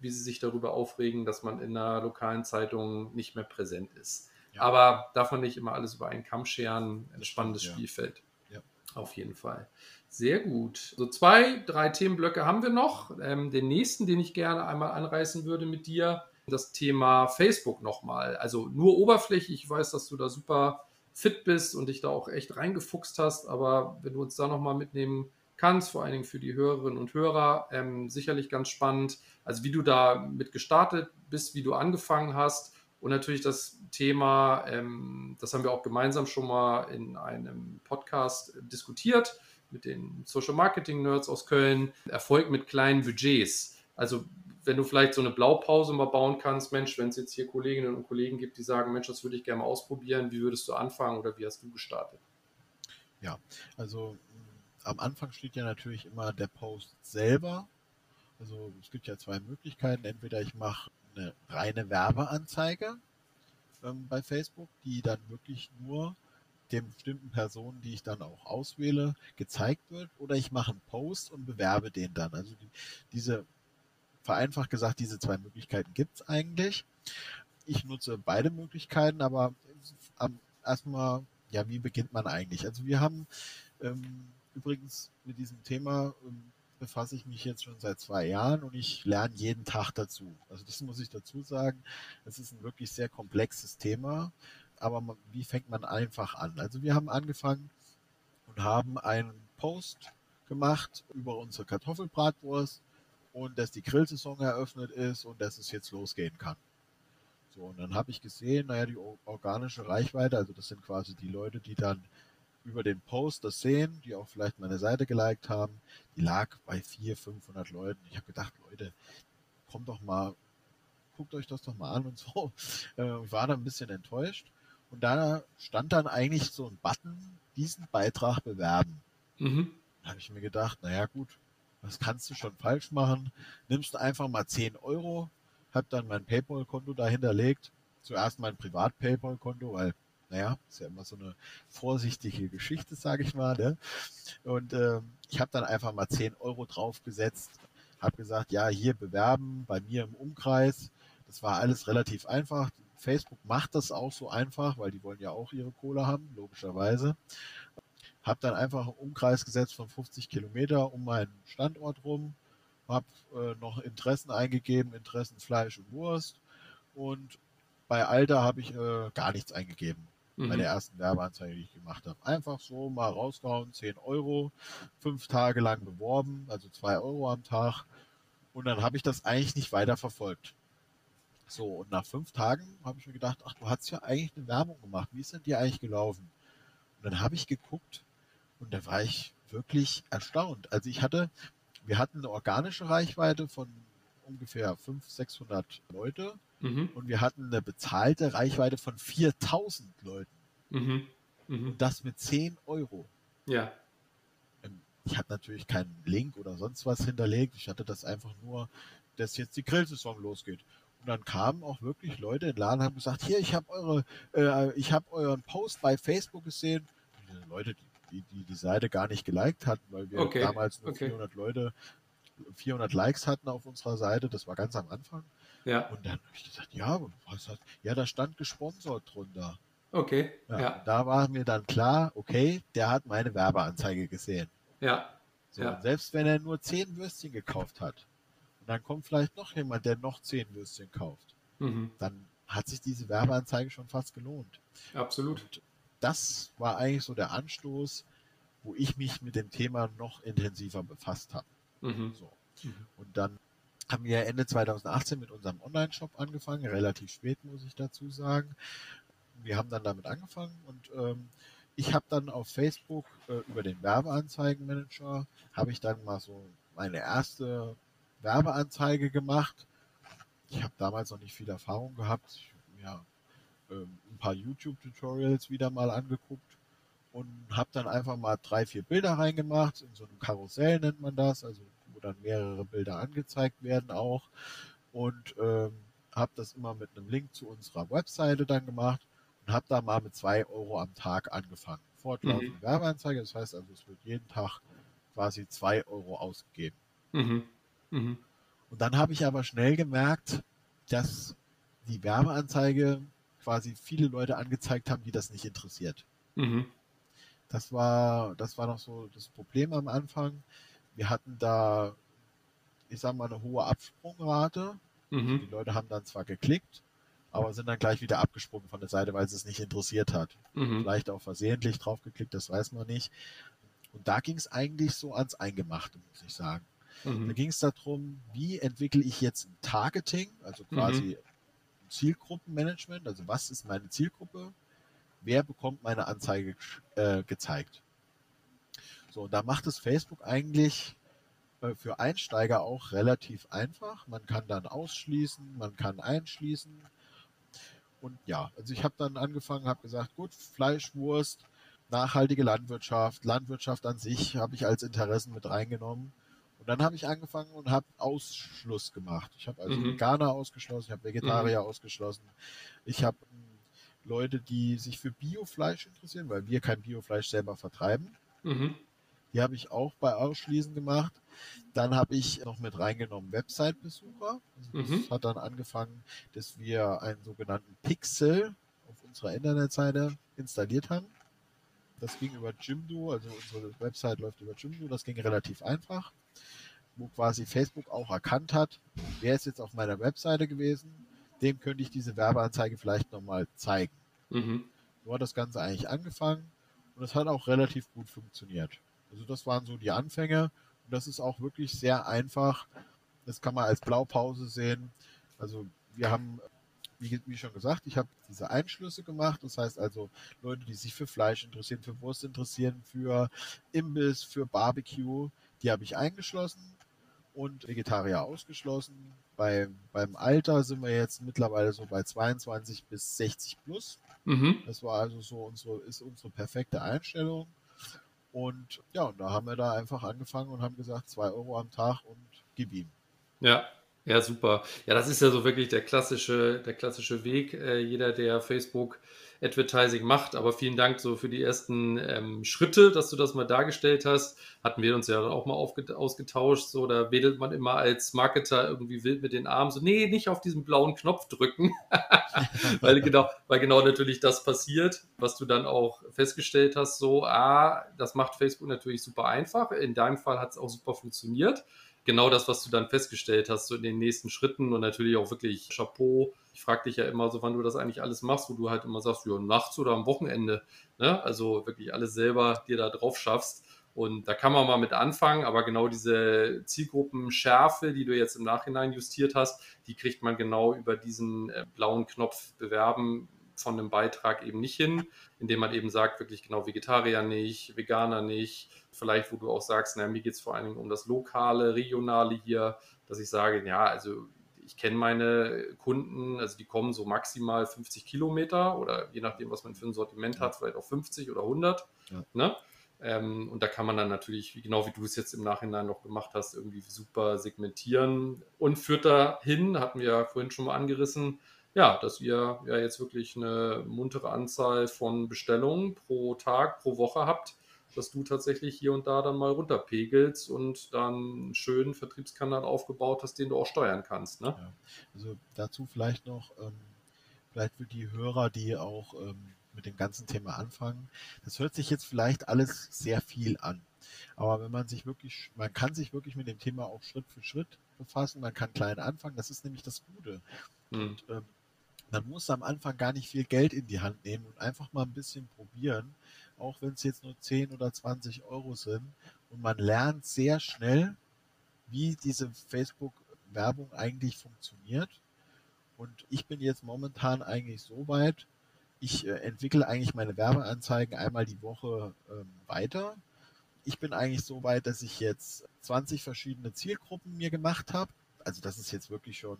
wie sie sich darüber aufregen, dass man in einer lokalen Zeitung nicht mehr präsent ist. Ja. Aber davon nicht immer alles über einen Kamm scheren. Ein spannendes ja. Spielfeld. Ja. Auf jeden Fall. Sehr gut. So zwei, drei Themenblöcke haben wir noch. Ähm, den nächsten, den ich gerne einmal anreißen würde mit dir, das Thema Facebook nochmal. Also nur oberflächlich. Ich weiß, dass du da super fit bist und dich da auch echt reingefuchst hast. Aber wenn du uns da nochmal mitnehmen kannst, vor allen Dingen für die Hörerinnen und Hörer, ähm, sicherlich ganz spannend. Also wie du da mit gestartet bist, wie du angefangen hast und natürlich das Thema, ähm, das haben wir auch gemeinsam schon mal in einem Podcast diskutiert mit den Social Marketing Nerds aus Köln. Erfolg mit kleinen Budgets. Also wenn du vielleicht so eine Blaupause mal bauen kannst, Mensch, wenn es jetzt hier Kolleginnen und Kollegen gibt, die sagen, Mensch, das würde ich gerne mal ausprobieren, wie würdest du anfangen oder wie hast du gestartet? Ja, also am Anfang steht ja natürlich immer der Post selber. Also es gibt ja zwei Möglichkeiten. Entweder ich mache eine reine Werbeanzeige ähm, bei Facebook, die dann wirklich nur den bestimmten Personen, die ich dann auch auswähle, gezeigt wird, oder ich mache einen Post und bewerbe den dann. Also die, diese, vereinfacht gesagt, diese zwei Möglichkeiten gibt es eigentlich. Ich nutze beide Möglichkeiten, aber erstmal, ja, wie beginnt man eigentlich? Also wir haben ähm, Übrigens, mit diesem Thema ähm, befasse ich mich jetzt schon seit zwei Jahren und ich lerne jeden Tag dazu. Also das muss ich dazu sagen. Es ist ein wirklich sehr komplexes Thema, aber man, wie fängt man einfach an? Also wir haben angefangen und haben einen Post gemacht über unsere Kartoffelbratwurst und dass die Grillsaison eröffnet ist und dass es jetzt losgehen kann. So, und dann habe ich gesehen, naja, die organische Reichweite, also das sind quasi die Leute, die dann über den Post das sehen, die auch vielleicht meine Seite geliked haben, die lag bei 400, 500 Leuten. Ich habe gedacht, Leute, kommt doch mal, guckt euch das doch mal an und so. Äh, ich war da ein bisschen enttäuscht. Und da stand dann eigentlich so ein Button, diesen Beitrag bewerben. Mhm. Da habe ich mir gedacht, naja gut, was kannst du schon falsch machen? Nimmst einfach mal 10 Euro, hab dann mein PayPal-Konto dahinterlegt. Zuerst mein Privat-PayPal-Konto, weil naja, ist ja immer so eine vorsichtige Geschichte, sage ich mal. Ne? Und ähm, ich habe dann einfach mal 10 Euro draufgesetzt, habe gesagt, ja, hier bewerben, bei mir im Umkreis. Das war alles relativ einfach. Facebook macht das auch so einfach, weil die wollen ja auch ihre Kohle haben, logischerweise. Habe dann einfach einen Umkreis gesetzt von 50 Kilometer um meinen Standort rum, habe äh, noch Interessen eingegeben, Interessen Fleisch und Wurst und bei Alter habe ich äh, gar nichts eingegeben mhm. bei der ersten Werbeanzeige, die ich gemacht habe. Einfach so mal rausgehauen, 10 Euro, fünf Tage lang beworben, also 2 Euro am Tag. Und dann habe ich das eigentlich nicht weiter verfolgt. So, und nach fünf Tagen habe ich mir gedacht, ach, du hast ja eigentlich eine Werbung gemacht. Wie ist denn die eigentlich gelaufen? Und dann habe ich geguckt und da war ich wirklich erstaunt. Also ich hatte, wir hatten eine organische Reichweite von ungefähr 500, 600 Leute Mhm. Und wir hatten eine bezahlte Reichweite von 4000 Leuten. Mhm. Mhm. Und das mit 10 Euro. Ja. Ähm, ich hatte natürlich keinen Link oder sonst was hinterlegt. Ich hatte das einfach nur, dass jetzt die Grillsaison losgeht. Und dann kamen auch wirklich Leute in den Laden und haben gesagt, hier, ich habe eure, äh, ich habe euren Post bei Facebook gesehen. Und die Leute, die, die die Seite gar nicht geliked hatten, weil wir okay. damals nur okay. 400 Leute, 400 Likes hatten auf unserer Seite. Das war ganz am Anfang. Ja. Und dann habe ich gesagt, ja, was hat, ja, da stand gesponsert drunter. Okay. Ja, ja. Da war mir dann klar, okay, der hat meine Werbeanzeige gesehen. Ja. So, ja. Selbst wenn er nur zehn Würstchen gekauft hat und dann kommt vielleicht noch jemand, der noch zehn Würstchen kauft, mhm. dann hat sich diese Werbeanzeige schon fast gelohnt. Absolut. Und das war eigentlich so der Anstoß, wo ich mich mit dem Thema noch intensiver befasst habe. Mhm. So. Mhm. Und dann haben wir Ende 2018 mit unserem Online-Shop angefangen, relativ spät muss ich dazu sagen. Wir haben dann damit angefangen und ähm, ich habe dann auf Facebook äh, über den Werbeanzeigenmanager, habe ich dann mal so meine erste Werbeanzeige gemacht. Ich habe damals noch nicht viel Erfahrung gehabt. Ja, ähm, ein paar YouTube-Tutorials wieder mal angeguckt und habe dann einfach mal drei, vier Bilder reingemacht. In so einem Karussell nennt man das, also wo dann mehrere Bilder angezeigt werden auch. Und ähm, habe das immer mit einem Link zu unserer Webseite dann gemacht und habe da mal mit zwei Euro am Tag angefangen. Fortlaufende mhm. Werbeanzeige, das heißt also, es wird jeden Tag quasi zwei Euro ausgegeben. Mhm. Mhm. Und dann habe ich aber schnell gemerkt, dass die Werbeanzeige quasi viele Leute angezeigt haben, die das nicht interessiert. Mhm. Das war, das war noch so das Problem am Anfang. Wir hatten da, ich sag mal, eine hohe Absprungrate. Mhm. Die Leute haben dann zwar geklickt, aber sind dann gleich wieder abgesprungen von der Seite, weil es es nicht interessiert hat. Mhm. Vielleicht auch versehentlich draufgeklickt, das weiß man nicht. Und da ging es eigentlich so ans Eingemachte, muss ich sagen. Mhm. Da ging es darum, wie entwickle ich jetzt ein Targeting, also quasi mhm. Zielgruppenmanagement, also was ist meine Zielgruppe, wer bekommt meine Anzeige äh, gezeigt. So, und da macht es Facebook eigentlich äh, für Einsteiger auch relativ einfach. Man kann dann ausschließen, man kann einschließen. Und ja, also ich habe dann angefangen, habe gesagt, gut, Fleisch, Wurst, nachhaltige Landwirtschaft, Landwirtschaft an sich habe ich als Interessen mit reingenommen. Und dann habe ich angefangen und habe Ausschluss gemacht. Ich habe also mhm. Veganer ausgeschlossen, ich habe Vegetarier mhm. ausgeschlossen. Ich habe hm, Leute, die sich für Biofleisch interessieren, weil wir kein Biofleisch selber vertreiben. Mhm. Die habe ich auch bei Ausschließen gemacht. Dann habe ich noch mit reingenommen Website-Besucher. Also das mhm. hat dann angefangen, dass wir einen sogenannten Pixel auf unserer Internetseite installiert haben. Das ging über Jimdo, also unsere Website läuft über Jimdo, das ging relativ einfach, wo quasi Facebook auch erkannt hat, wer ist jetzt auf meiner Webseite gewesen, dem könnte ich diese Werbeanzeige vielleicht nochmal zeigen. Mhm. So hat das Ganze eigentlich angefangen und es hat auch relativ gut funktioniert. Also das waren so die Anfänge und das ist auch wirklich sehr einfach. Das kann man als Blaupause sehen. Also wir haben wie, wie schon gesagt, ich habe diese Einschlüsse gemacht. Das heißt also, Leute, die sich für Fleisch interessieren, für Wurst interessieren, für Imbiss, für Barbecue, die habe ich eingeschlossen und Vegetarier ausgeschlossen. Bei, beim Alter sind wir jetzt mittlerweile so bei 22 bis 60 plus. Mhm. Das war also so unsere, ist unsere perfekte Einstellung. Und ja, und da haben wir da einfach angefangen und haben gesagt, zwei Euro am Tag und gib ihm. Ja, ja, super. Ja, das ist ja so wirklich der klassische, der klassische Weg. Äh, jeder, der Facebook Advertising macht. Aber vielen Dank so für die ersten ähm, Schritte, dass du das mal dargestellt hast. Hatten wir uns ja auch mal ausgetauscht. So, da wedelt man immer als Marketer irgendwie wild mit den Armen. So, nee, nicht auf diesen blauen Knopf drücken. weil genau, weil genau natürlich das passiert, was du dann auch festgestellt hast. So, ah, das macht Facebook natürlich super einfach. In deinem Fall hat es auch super funktioniert genau das, was du dann festgestellt hast, so in den nächsten Schritten und natürlich auch wirklich Chapeau. Ich frage dich ja immer so, wann du das eigentlich alles machst, wo du halt immer sagst, ja, nachts oder am Wochenende. Ne? Also wirklich alles selber dir da drauf schaffst. Und da kann man mal mit anfangen, aber genau diese Zielgruppenschärfe, die du jetzt im Nachhinein justiert hast, die kriegt man genau über diesen äh, blauen Knopf bewerben von einem Beitrag eben nicht hin, indem man eben sagt, wirklich genau Vegetarier nicht, Veganer nicht, vielleicht wo du auch sagst, na, mir geht es vor allen Dingen um das Lokale, Regionale hier, dass ich sage, ja, also ich kenne meine Kunden, also die kommen so maximal 50 Kilometer oder je nachdem, was man für ein Sortiment hat, vielleicht auch 50 oder 100. Ja. Ne? Ähm, und da kann man dann natürlich, genau wie du es jetzt im Nachhinein noch gemacht hast, irgendwie super segmentieren und führt dahin, hatten wir ja vorhin schon mal angerissen, ja, dass ihr ja jetzt wirklich eine muntere Anzahl von Bestellungen pro Tag, pro Woche habt, dass du tatsächlich hier und da dann mal runterpegelst und dann einen schönen Vertriebskanal aufgebaut hast, den du auch steuern kannst. Ne? Ja, also dazu vielleicht noch, ähm, vielleicht für die Hörer, die auch ähm, mit dem ganzen Thema anfangen. Das hört sich jetzt vielleicht alles sehr viel an. Aber wenn man sich wirklich, man kann sich wirklich mit dem Thema auch Schritt für Schritt befassen, man kann klein anfangen, das ist nämlich das Gute. Mhm. Und ähm, man muss am Anfang gar nicht viel Geld in die Hand nehmen und einfach mal ein bisschen probieren, auch wenn es jetzt nur 10 oder 20 Euro sind. Und man lernt sehr schnell, wie diese Facebook-Werbung eigentlich funktioniert. Und ich bin jetzt momentan eigentlich so weit, ich äh, entwickle eigentlich meine Werbeanzeigen einmal die Woche ähm, weiter. Ich bin eigentlich so weit, dass ich jetzt 20 verschiedene Zielgruppen mir gemacht habe. Also das ist jetzt wirklich schon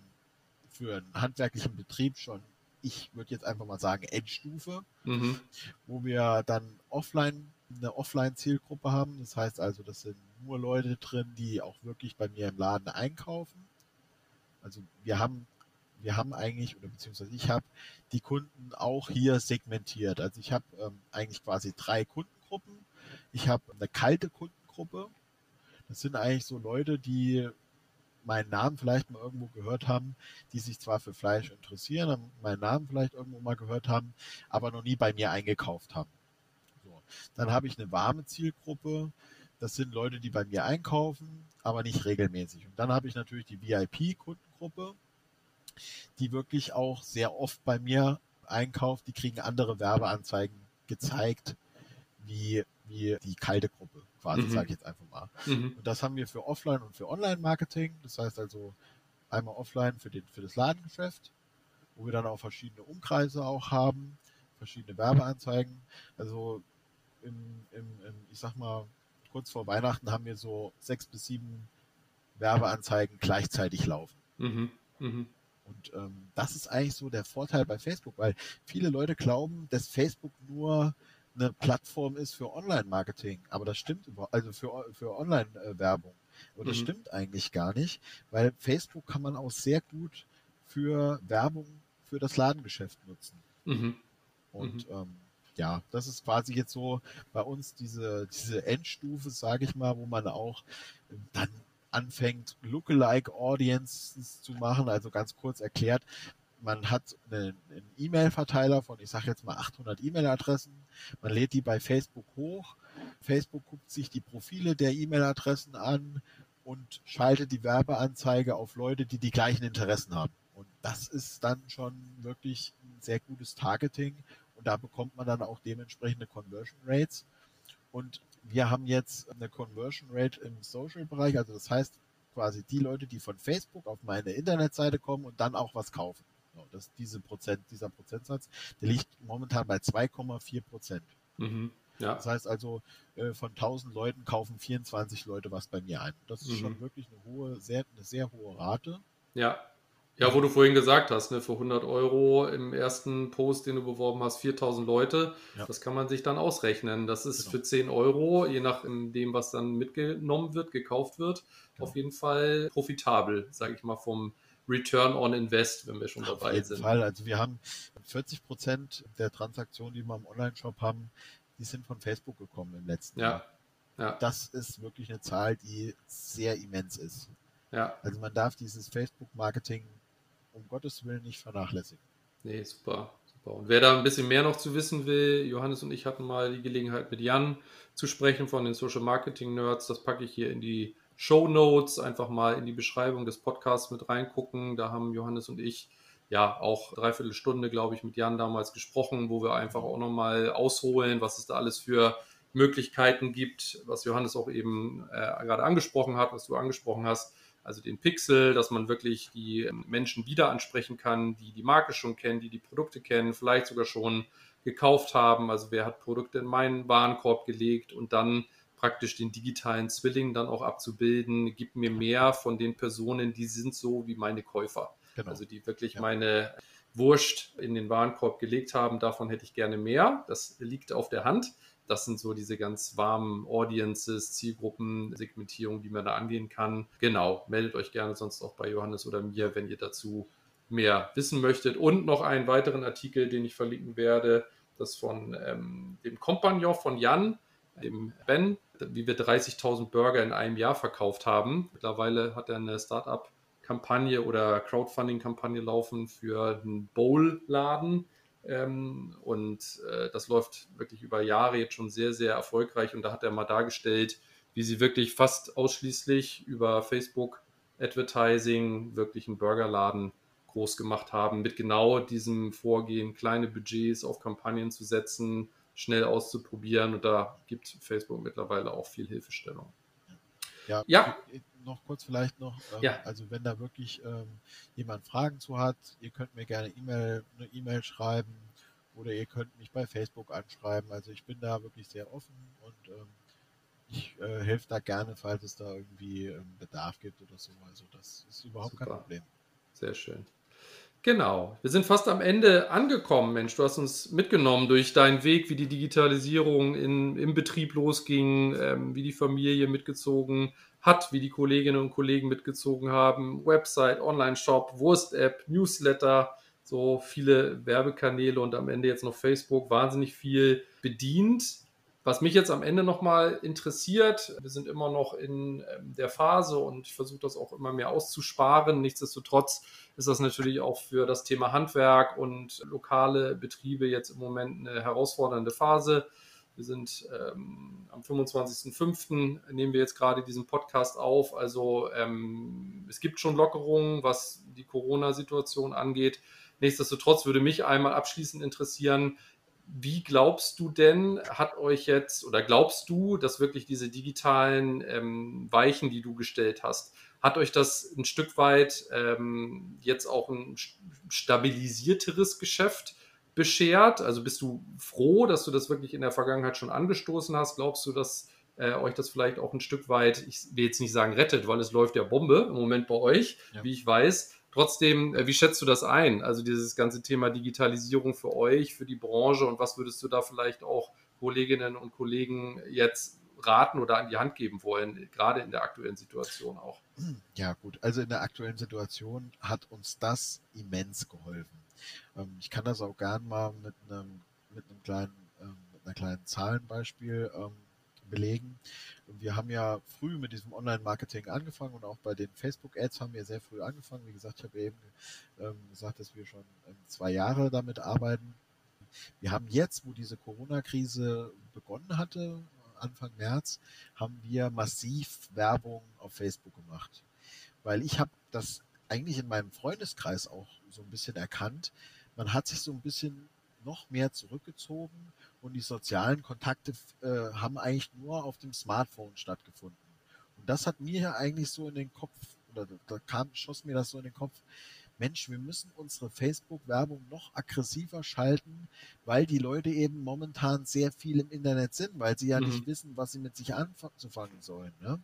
für einen handwerklichen Betrieb schon, ich würde jetzt einfach mal sagen, Endstufe, mhm. wo wir dann offline eine Offline-Zielgruppe haben. Das heißt also, das sind nur Leute drin, die auch wirklich bei mir im Laden einkaufen. Also wir haben, wir haben eigentlich, oder beziehungsweise ich habe die Kunden auch hier segmentiert. Also ich habe ähm, eigentlich quasi drei Kundengruppen. Ich habe eine kalte Kundengruppe. Das sind eigentlich so Leute, die meinen Namen vielleicht mal irgendwo gehört haben, die sich zwar für Fleisch interessieren, meinen Namen vielleicht irgendwo mal gehört haben, aber noch nie bei mir eingekauft haben. So. Dann habe ich eine warme Zielgruppe. Das sind Leute, die bei mir einkaufen, aber nicht regelmäßig. Und dann habe ich natürlich die VIP-Kundengruppe, die wirklich auch sehr oft bei mir einkauft. Die kriegen andere Werbeanzeigen gezeigt, wie, wie die kalte Gruppe quasi, mhm. sage ich jetzt einfach mal. Mhm. Und das haben wir für Offline und für Online-Marketing. Das heißt also einmal offline für, den, für das Ladengeschäft, wo wir dann auch verschiedene Umkreise auch haben, verschiedene Werbeanzeigen. Also im, im, im, ich sag mal, kurz vor Weihnachten haben wir so sechs bis sieben Werbeanzeigen gleichzeitig laufen. Mhm. Mhm. Und ähm, das ist eigentlich so der Vorteil bei Facebook, weil viele Leute glauben, dass Facebook nur eine Plattform ist für Online-Marketing. Aber das stimmt überhaupt, also für, für Online-Werbung. Aber das mhm. stimmt eigentlich gar nicht, weil Facebook kann man auch sehr gut für Werbung für das Ladengeschäft nutzen. Mhm. Und mhm. Ähm, ja, das ist quasi jetzt so bei uns diese, diese Endstufe, sage ich mal, wo man auch dann anfängt, Lookalike Audiences zu machen. Also ganz kurz erklärt, man hat einen E-Mail-Verteiler von, ich sage jetzt mal 800 E-Mail-Adressen. Man lädt die bei Facebook hoch. Facebook guckt sich die Profile der E-Mail-Adressen an und schaltet die Werbeanzeige auf Leute, die die gleichen Interessen haben. Und das ist dann schon wirklich ein sehr gutes Targeting. Und da bekommt man dann auch dementsprechende Conversion Rates. Und wir haben jetzt eine Conversion Rate im Social-Bereich. Also das heißt quasi die Leute, die von Facebook auf meine Internetseite kommen und dann auch was kaufen. Genau, das, diese Prozent, dieser Prozentsatz, der liegt momentan bei 2,4 Prozent. Mhm. Ja. Das heißt also, äh, von 1000 Leuten kaufen 24 Leute was bei mir ein. Das ist mhm. schon wirklich eine hohe, sehr, eine sehr hohe Rate. Ja. Ja, wo du vorhin gesagt hast, ne, für 100 Euro im ersten Post, den du beworben hast, 4000 Leute, ja. das kann man sich dann ausrechnen. Das ist genau. für 10 Euro, je nach dem, was dann mitgenommen wird, gekauft wird, genau. auf jeden Fall profitabel, sage ich mal, vom, Return on Invest, wenn wir schon dabei Auf jeden sind. Fall. Also wir haben 40 Prozent der Transaktionen, die wir im Online-Shop haben, die sind von Facebook gekommen im letzten ja. Jahr. Ja. Das ist wirklich eine Zahl, die sehr immens ist. Ja. Also man darf dieses Facebook-Marketing um Gottes Willen nicht vernachlässigen. Nee, super. super. Und wer da ein bisschen mehr noch zu wissen will, Johannes und ich hatten mal die Gelegenheit mit Jan zu sprechen von den Social Marketing Nerds. Das packe ich hier in die Show Notes, einfach mal in die Beschreibung des Podcasts mit reingucken. Da haben Johannes und ich ja auch dreiviertel Stunde, glaube ich, mit Jan damals gesprochen, wo wir einfach auch nochmal ausholen, was es da alles für Möglichkeiten gibt, was Johannes auch eben äh, gerade angesprochen hat, was du angesprochen hast. Also den Pixel, dass man wirklich die Menschen wieder ansprechen kann, die die Marke schon kennen, die die Produkte kennen, vielleicht sogar schon gekauft haben. Also wer hat Produkte in meinen Warenkorb gelegt und dann praktisch den digitalen Zwilling dann auch abzubilden, gibt mir mehr von den Personen, die sind so wie meine Käufer. Genau. Also die wirklich ja. meine Wurst in den Warenkorb gelegt haben, davon hätte ich gerne mehr. Das liegt auf der Hand. Das sind so diese ganz warmen Audiences, Zielgruppen, Segmentierung, die man da angehen kann. Genau, meldet euch gerne sonst auch bei Johannes oder mir, wenn ihr dazu mehr wissen möchtet. Und noch einen weiteren Artikel, den ich verlinken werde, das von ähm, dem Kompagnon von Jan, dem Ben, wie wir 30.000 Burger in einem Jahr verkauft haben. Mittlerweile hat er eine Startup-Kampagne oder Crowdfunding-Kampagne laufen für einen Bowl-Laden. Ähm, und äh, das läuft wirklich über Jahre jetzt schon sehr, sehr erfolgreich. Und da hat er mal dargestellt, wie sie wirklich fast ausschließlich über Facebook Advertising wirklich einen Burgerladen groß gemacht haben, mit genau diesem Vorgehen, kleine Budgets auf Kampagnen zu setzen, schnell auszuprobieren. Und da gibt Facebook mittlerweile auch viel Hilfestellung. Ja, ja. noch kurz vielleicht noch, ähm, ja. also wenn da wirklich ähm, jemand Fragen zu hat, ihr könnt mir gerne E-Mail, eine E-Mail schreiben oder ihr könnt mich bei Facebook anschreiben. Also ich bin da wirklich sehr offen und ähm, ich äh, helfe da gerne, falls es da irgendwie ähm, Bedarf gibt oder so. Also das ist überhaupt Super. kein Problem. Sehr schön. Genau, wir sind fast am Ende angekommen, Mensch. Du hast uns mitgenommen durch deinen Weg, wie die Digitalisierung in, im Betrieb losging, ähm, wie die Familie mitgezogen hat, wie die Kolleginnen und Kollegen mitgezogen haben. Website, Online-Shop, Wurst-App, Newsletter, so viele Werbekanäle und am Ende jetzt noch Facebook, wahnsinnig viel bedient. Was mich jetzt am Ende nochmal interessiert, wir sind immer noch in ähm, der Phase und ich versuche das auch immer mehr auszusparen. Nichtsdestotrotz ist das natürlich auch für das Thema Handwerk und lokale Betriebe jetzt im Moment eine herausfordernde Phase. Wir sind ähm, am 25.05. nehmen wir jetzt gerade diesen Podcast auf. Also ähm, es gibt schon Lockerungen, was die Corona-Situation angeht. Nichtsdestotrotz würde mich einmal abschließend interessieren, wie glaubst du denn, hat euch jetzt oder glaubst du, dass wirklich diese digitalen ähm, Weichen, die du gestellt hast, hat euch das ein Stück weit ähm, jetzt auch ein stabilisierteres Geschäft beschert? Also bist du froh, dass du das wirklich in der Vergangenheit schon angestoßen hast? Glaubst du, dass äh, euch das vielleicht auch ein Stück weit, ich will jetzt nicht sagen rettet, weil es läuft ja Bombe im Moment bei euch, ja. wie ich weiß. Trotzdem, äh, wie schätzt du das ein? Also dieses ganze Thema Digitalisierung für euch, für die Branche und was würdest du da vielleicht auch Kolleginnen und Kollegen jetzt raten oder an die Hand geben wollen, gerade in der aktuellen Situation auch? Ja gut, also in der aktuellen Situation hat uns das immens geholfen. Ähm, ich kann das auch gern mal mit einem, mit einem kleinen, ähm, mit einer kleinen Zahlenbeispiel ähm, belegen. Wir haben ja früh mit diesem Online-Marketing angefangen und auch bei den Facebook-Ads haben wir sehr früh angefangen. Wie gesagt, ich habe eben ähm, gesagt, dass wir schon ähm, zwei Jahre damit arbeiten. Wir haben jetzt, wo diese Corona-Krise begonnen hatte, Anfang März, haben wir massiv Werbung auf Facebook gemacht. Weil ich habe das eigentlich in meinem Freundeskreis auch so ein bisschen erkannt. Man hat sich so ein bisschen noch mehr zurückgezogen und die sozialen Kontakte äh, haben eigentlich nur auf dem Smartphone stattgefunden. Und das hat mir eigentlich so in den Kopf, oder da kam, schoss mir das so in den Kopf, Mensch, wir müssen unsere Facebook-Werbung noch aggressiver schalten, weil die Leute eben momentan sehr viel im Internet sind, weil sie ja mhm. nicht wissen, was sie mit sich anzufangen sollen. Ne?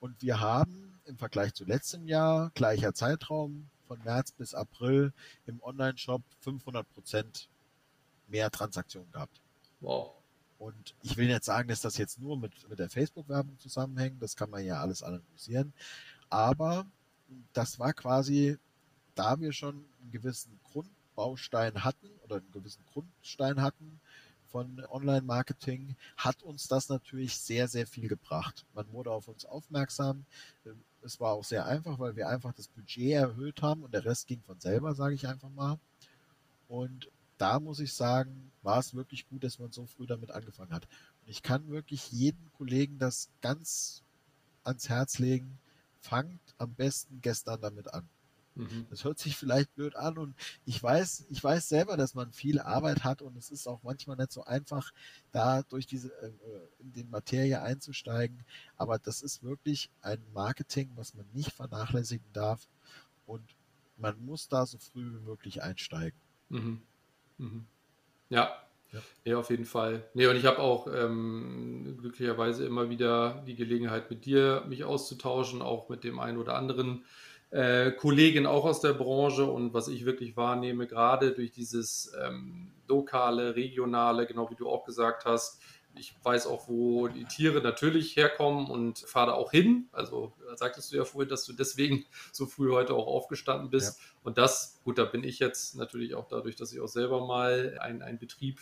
Und wir haben im Vergleich zu letztem Jahr, gleicher Zeitraum, von März bis April, im Online-Shop 500 Prozent mehr Transaktionen gehabt. Wow. Und ich will jetzt sagen, dass das jetzt nur mit, mit der Facebook-Werbung zusammenhängt. Das kann man ja alles analysieren. Aber das war quasi, da wir schon einen gewissen Grundbaustein hatten oder einen gewissen Grundstein hatten von Online-Marketing, hat uns das natürlich sehr, sehr viel gebracht. Man wurde auf uns aufmerksam. Es war auch sehr einfach, weil wir einfach das Budget erhöht haben und der Rest ging von selber, sage ich einfach mal. Und da muss ich sagen, war es wirklich gut, dass man so früh damit angefangen hat. Und ich kann wirklich jedem Kollegen das ganz ans Herz legen. Fangt am besten gestern damit an. Mhm. Das hört sich vielleicht blöd an und ich weiß, ich weiß selber, dass man viel Arbeit hat und es ist auch manchmal nicht so einfach, da durch diese äh, in die Materie einzusteigen. Aber das ist wirklich ein Marketing, was man nicht vernachlässigen darf und man muss da so früh wie möglich einsteigen. Mhm. Mhm. Ja. Ja. ja, auf jeden Fall. Nee, und ich habe auch ähm, glücklicherweise immer wieder die Gelegenheit, mit dir mich auszutauschen, auch mit dem einen oder anderen äh, Kollegen auch aus der Branche. Und was ich wirklich wahrnehme, gerade durch dieses ähm, lokale, regionale, genau wie du auch gesagt hast, ich weiß auch, wo die Tiere natürlich herkommen und fahre da auch hin. Also sagtest du ja vorhin, dass du deswegen so früh heute auch aufgestanden bist. Ja. Und das, gut, da bin ich jetzt natürlich auch dadurch, dass ich auch selber mal einen Betrieb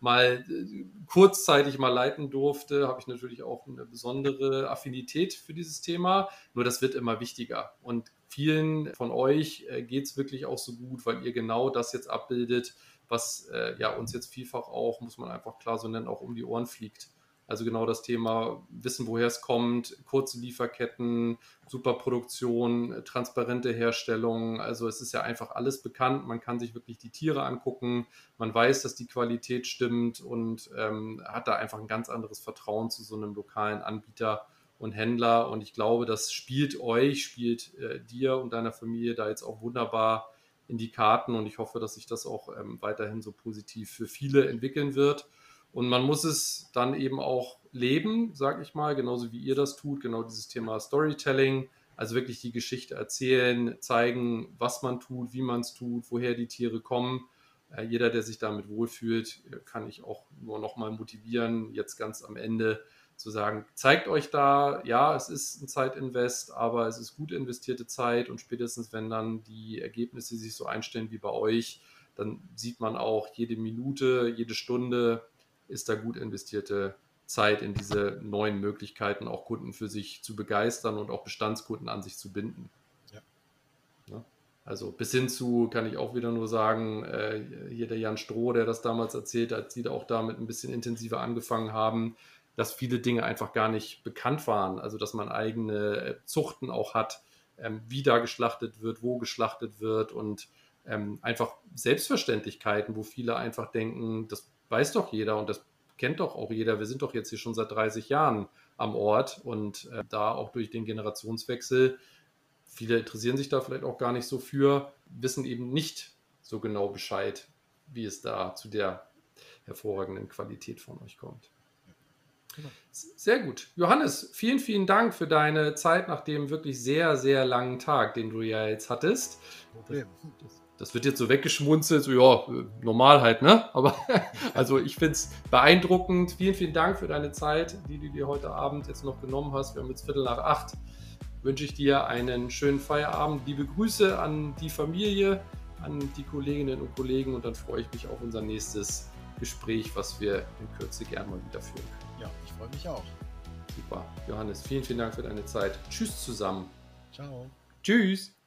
mal äh, kurzzeitig mal leiten durfte, habe ich natürlich auch eine besondere Affinität für dieses Thema. Nur das wird immer wichtiger. Und vielen von euch äh, geht es wirklich auch so gut, weil ihr genau das jetzt abbildet, was äh, ja uns jetzt vielfach auch, muss man einfach klar so nennen, auch um die Ohren fliegt. Also genau das Thema Wissen, woher es kommt, kurze Lieferketten, Superproduktion, transparente Herstellung. Also es ist ja einfach alles bekannt. Man kann sich wirklich die Tiere angucken. Man weiß, dass die Qualität stimmt und ähm, hat da einfach ein ganz anderes Vertrauen zu so einem lokalen Anbieter und Händler. Und ich glaube, das spielt euch, spielt äh, dir und deiner Familie da jetzt auch wunderbar in die Karten und ich hoffe, dass sich das auch ähm, weiterhin so positiv für viele entwickeln wird. Und man muss es dann eben auch leben, sage ich mal, genauso wie ihr das tut, genau dieses Thema Storytelling, also wirklich die Geschichte erzählen, zeigen, was man tut, wie man es tut, woher die Tiere kommen. Äh, jeder, der sich damit wohlfühlt, kann ich auch nur noch mal motivieren, jetzt ganz am Ende zu sagen, zeigt euch da, ja, es ist ein Zeitinvest, aber es ist gut investierte Zeit und spätestens, wenn dann die Ergebnisse sich so einstellen wie bei euch, dann sieht man auch jede Minute, jede Stunde ist da gut investierte Zeit in diese neuen Möglichkeiten, auch Kunden für sich zu begeistern und auch Bestandskunden an sich zu binden. Ja. ja. Also bis hin zu, kann ich auch wieder nur sagen, äh, hier der Jan Stroh, der das damals erzählt hat, die da auch damit ein bisschen intensiver angefangen haben, dass viele Dinge einfach gar nicht bekannt waren. Also dass man eigene äh, Zuchten auch hat, ähm, wie da geschlachtet wird, wo geschlachtet wird und ähm, einfach Selbstverständlichkeiten, wo viele einfach denken, das weiß doch jeder und das kennt doch auch jeder. Wir sind doch jetzt hier schon seit 30 Jahren am Ort und äh, da auch durch den Generationswechsel, viele interessieren sich da vielleicht auch gar nicht so für, wissen eben nicht so genau Bescheid, wie es da zu der hervorragenden Qualität von euch kommt. Genau. Sehr gut. Johannes, vielen, vielen Dank für deine Zeit nach dem wirklich sehr, sehr langen Tag, den du ja jetzt hattest. Problem. Das, wird jetzt so weggeschmunzelt, so ja, normal halt, ne? Aber also ich finde es beeindruckend. Vielen, vielen Dank für deine Zeit, die du dir heute Abend jetzt noch genommen hast. Wir haben jetzt Viertel nach acht. Wünsche ich dir einen schönen Feierabend. Liebe Grüße an die Familie, an die Kolleginnen und Kollegen und dann freue ich mich auf unser nächstes Gespräch, was wir in Kürze gerne mal wieder führen können. Ja, ich freue mich auch. Super. Johannes, vielen, vielen Dank für deine Zeit. Tschüss zusammen. Ciao. Tschüss.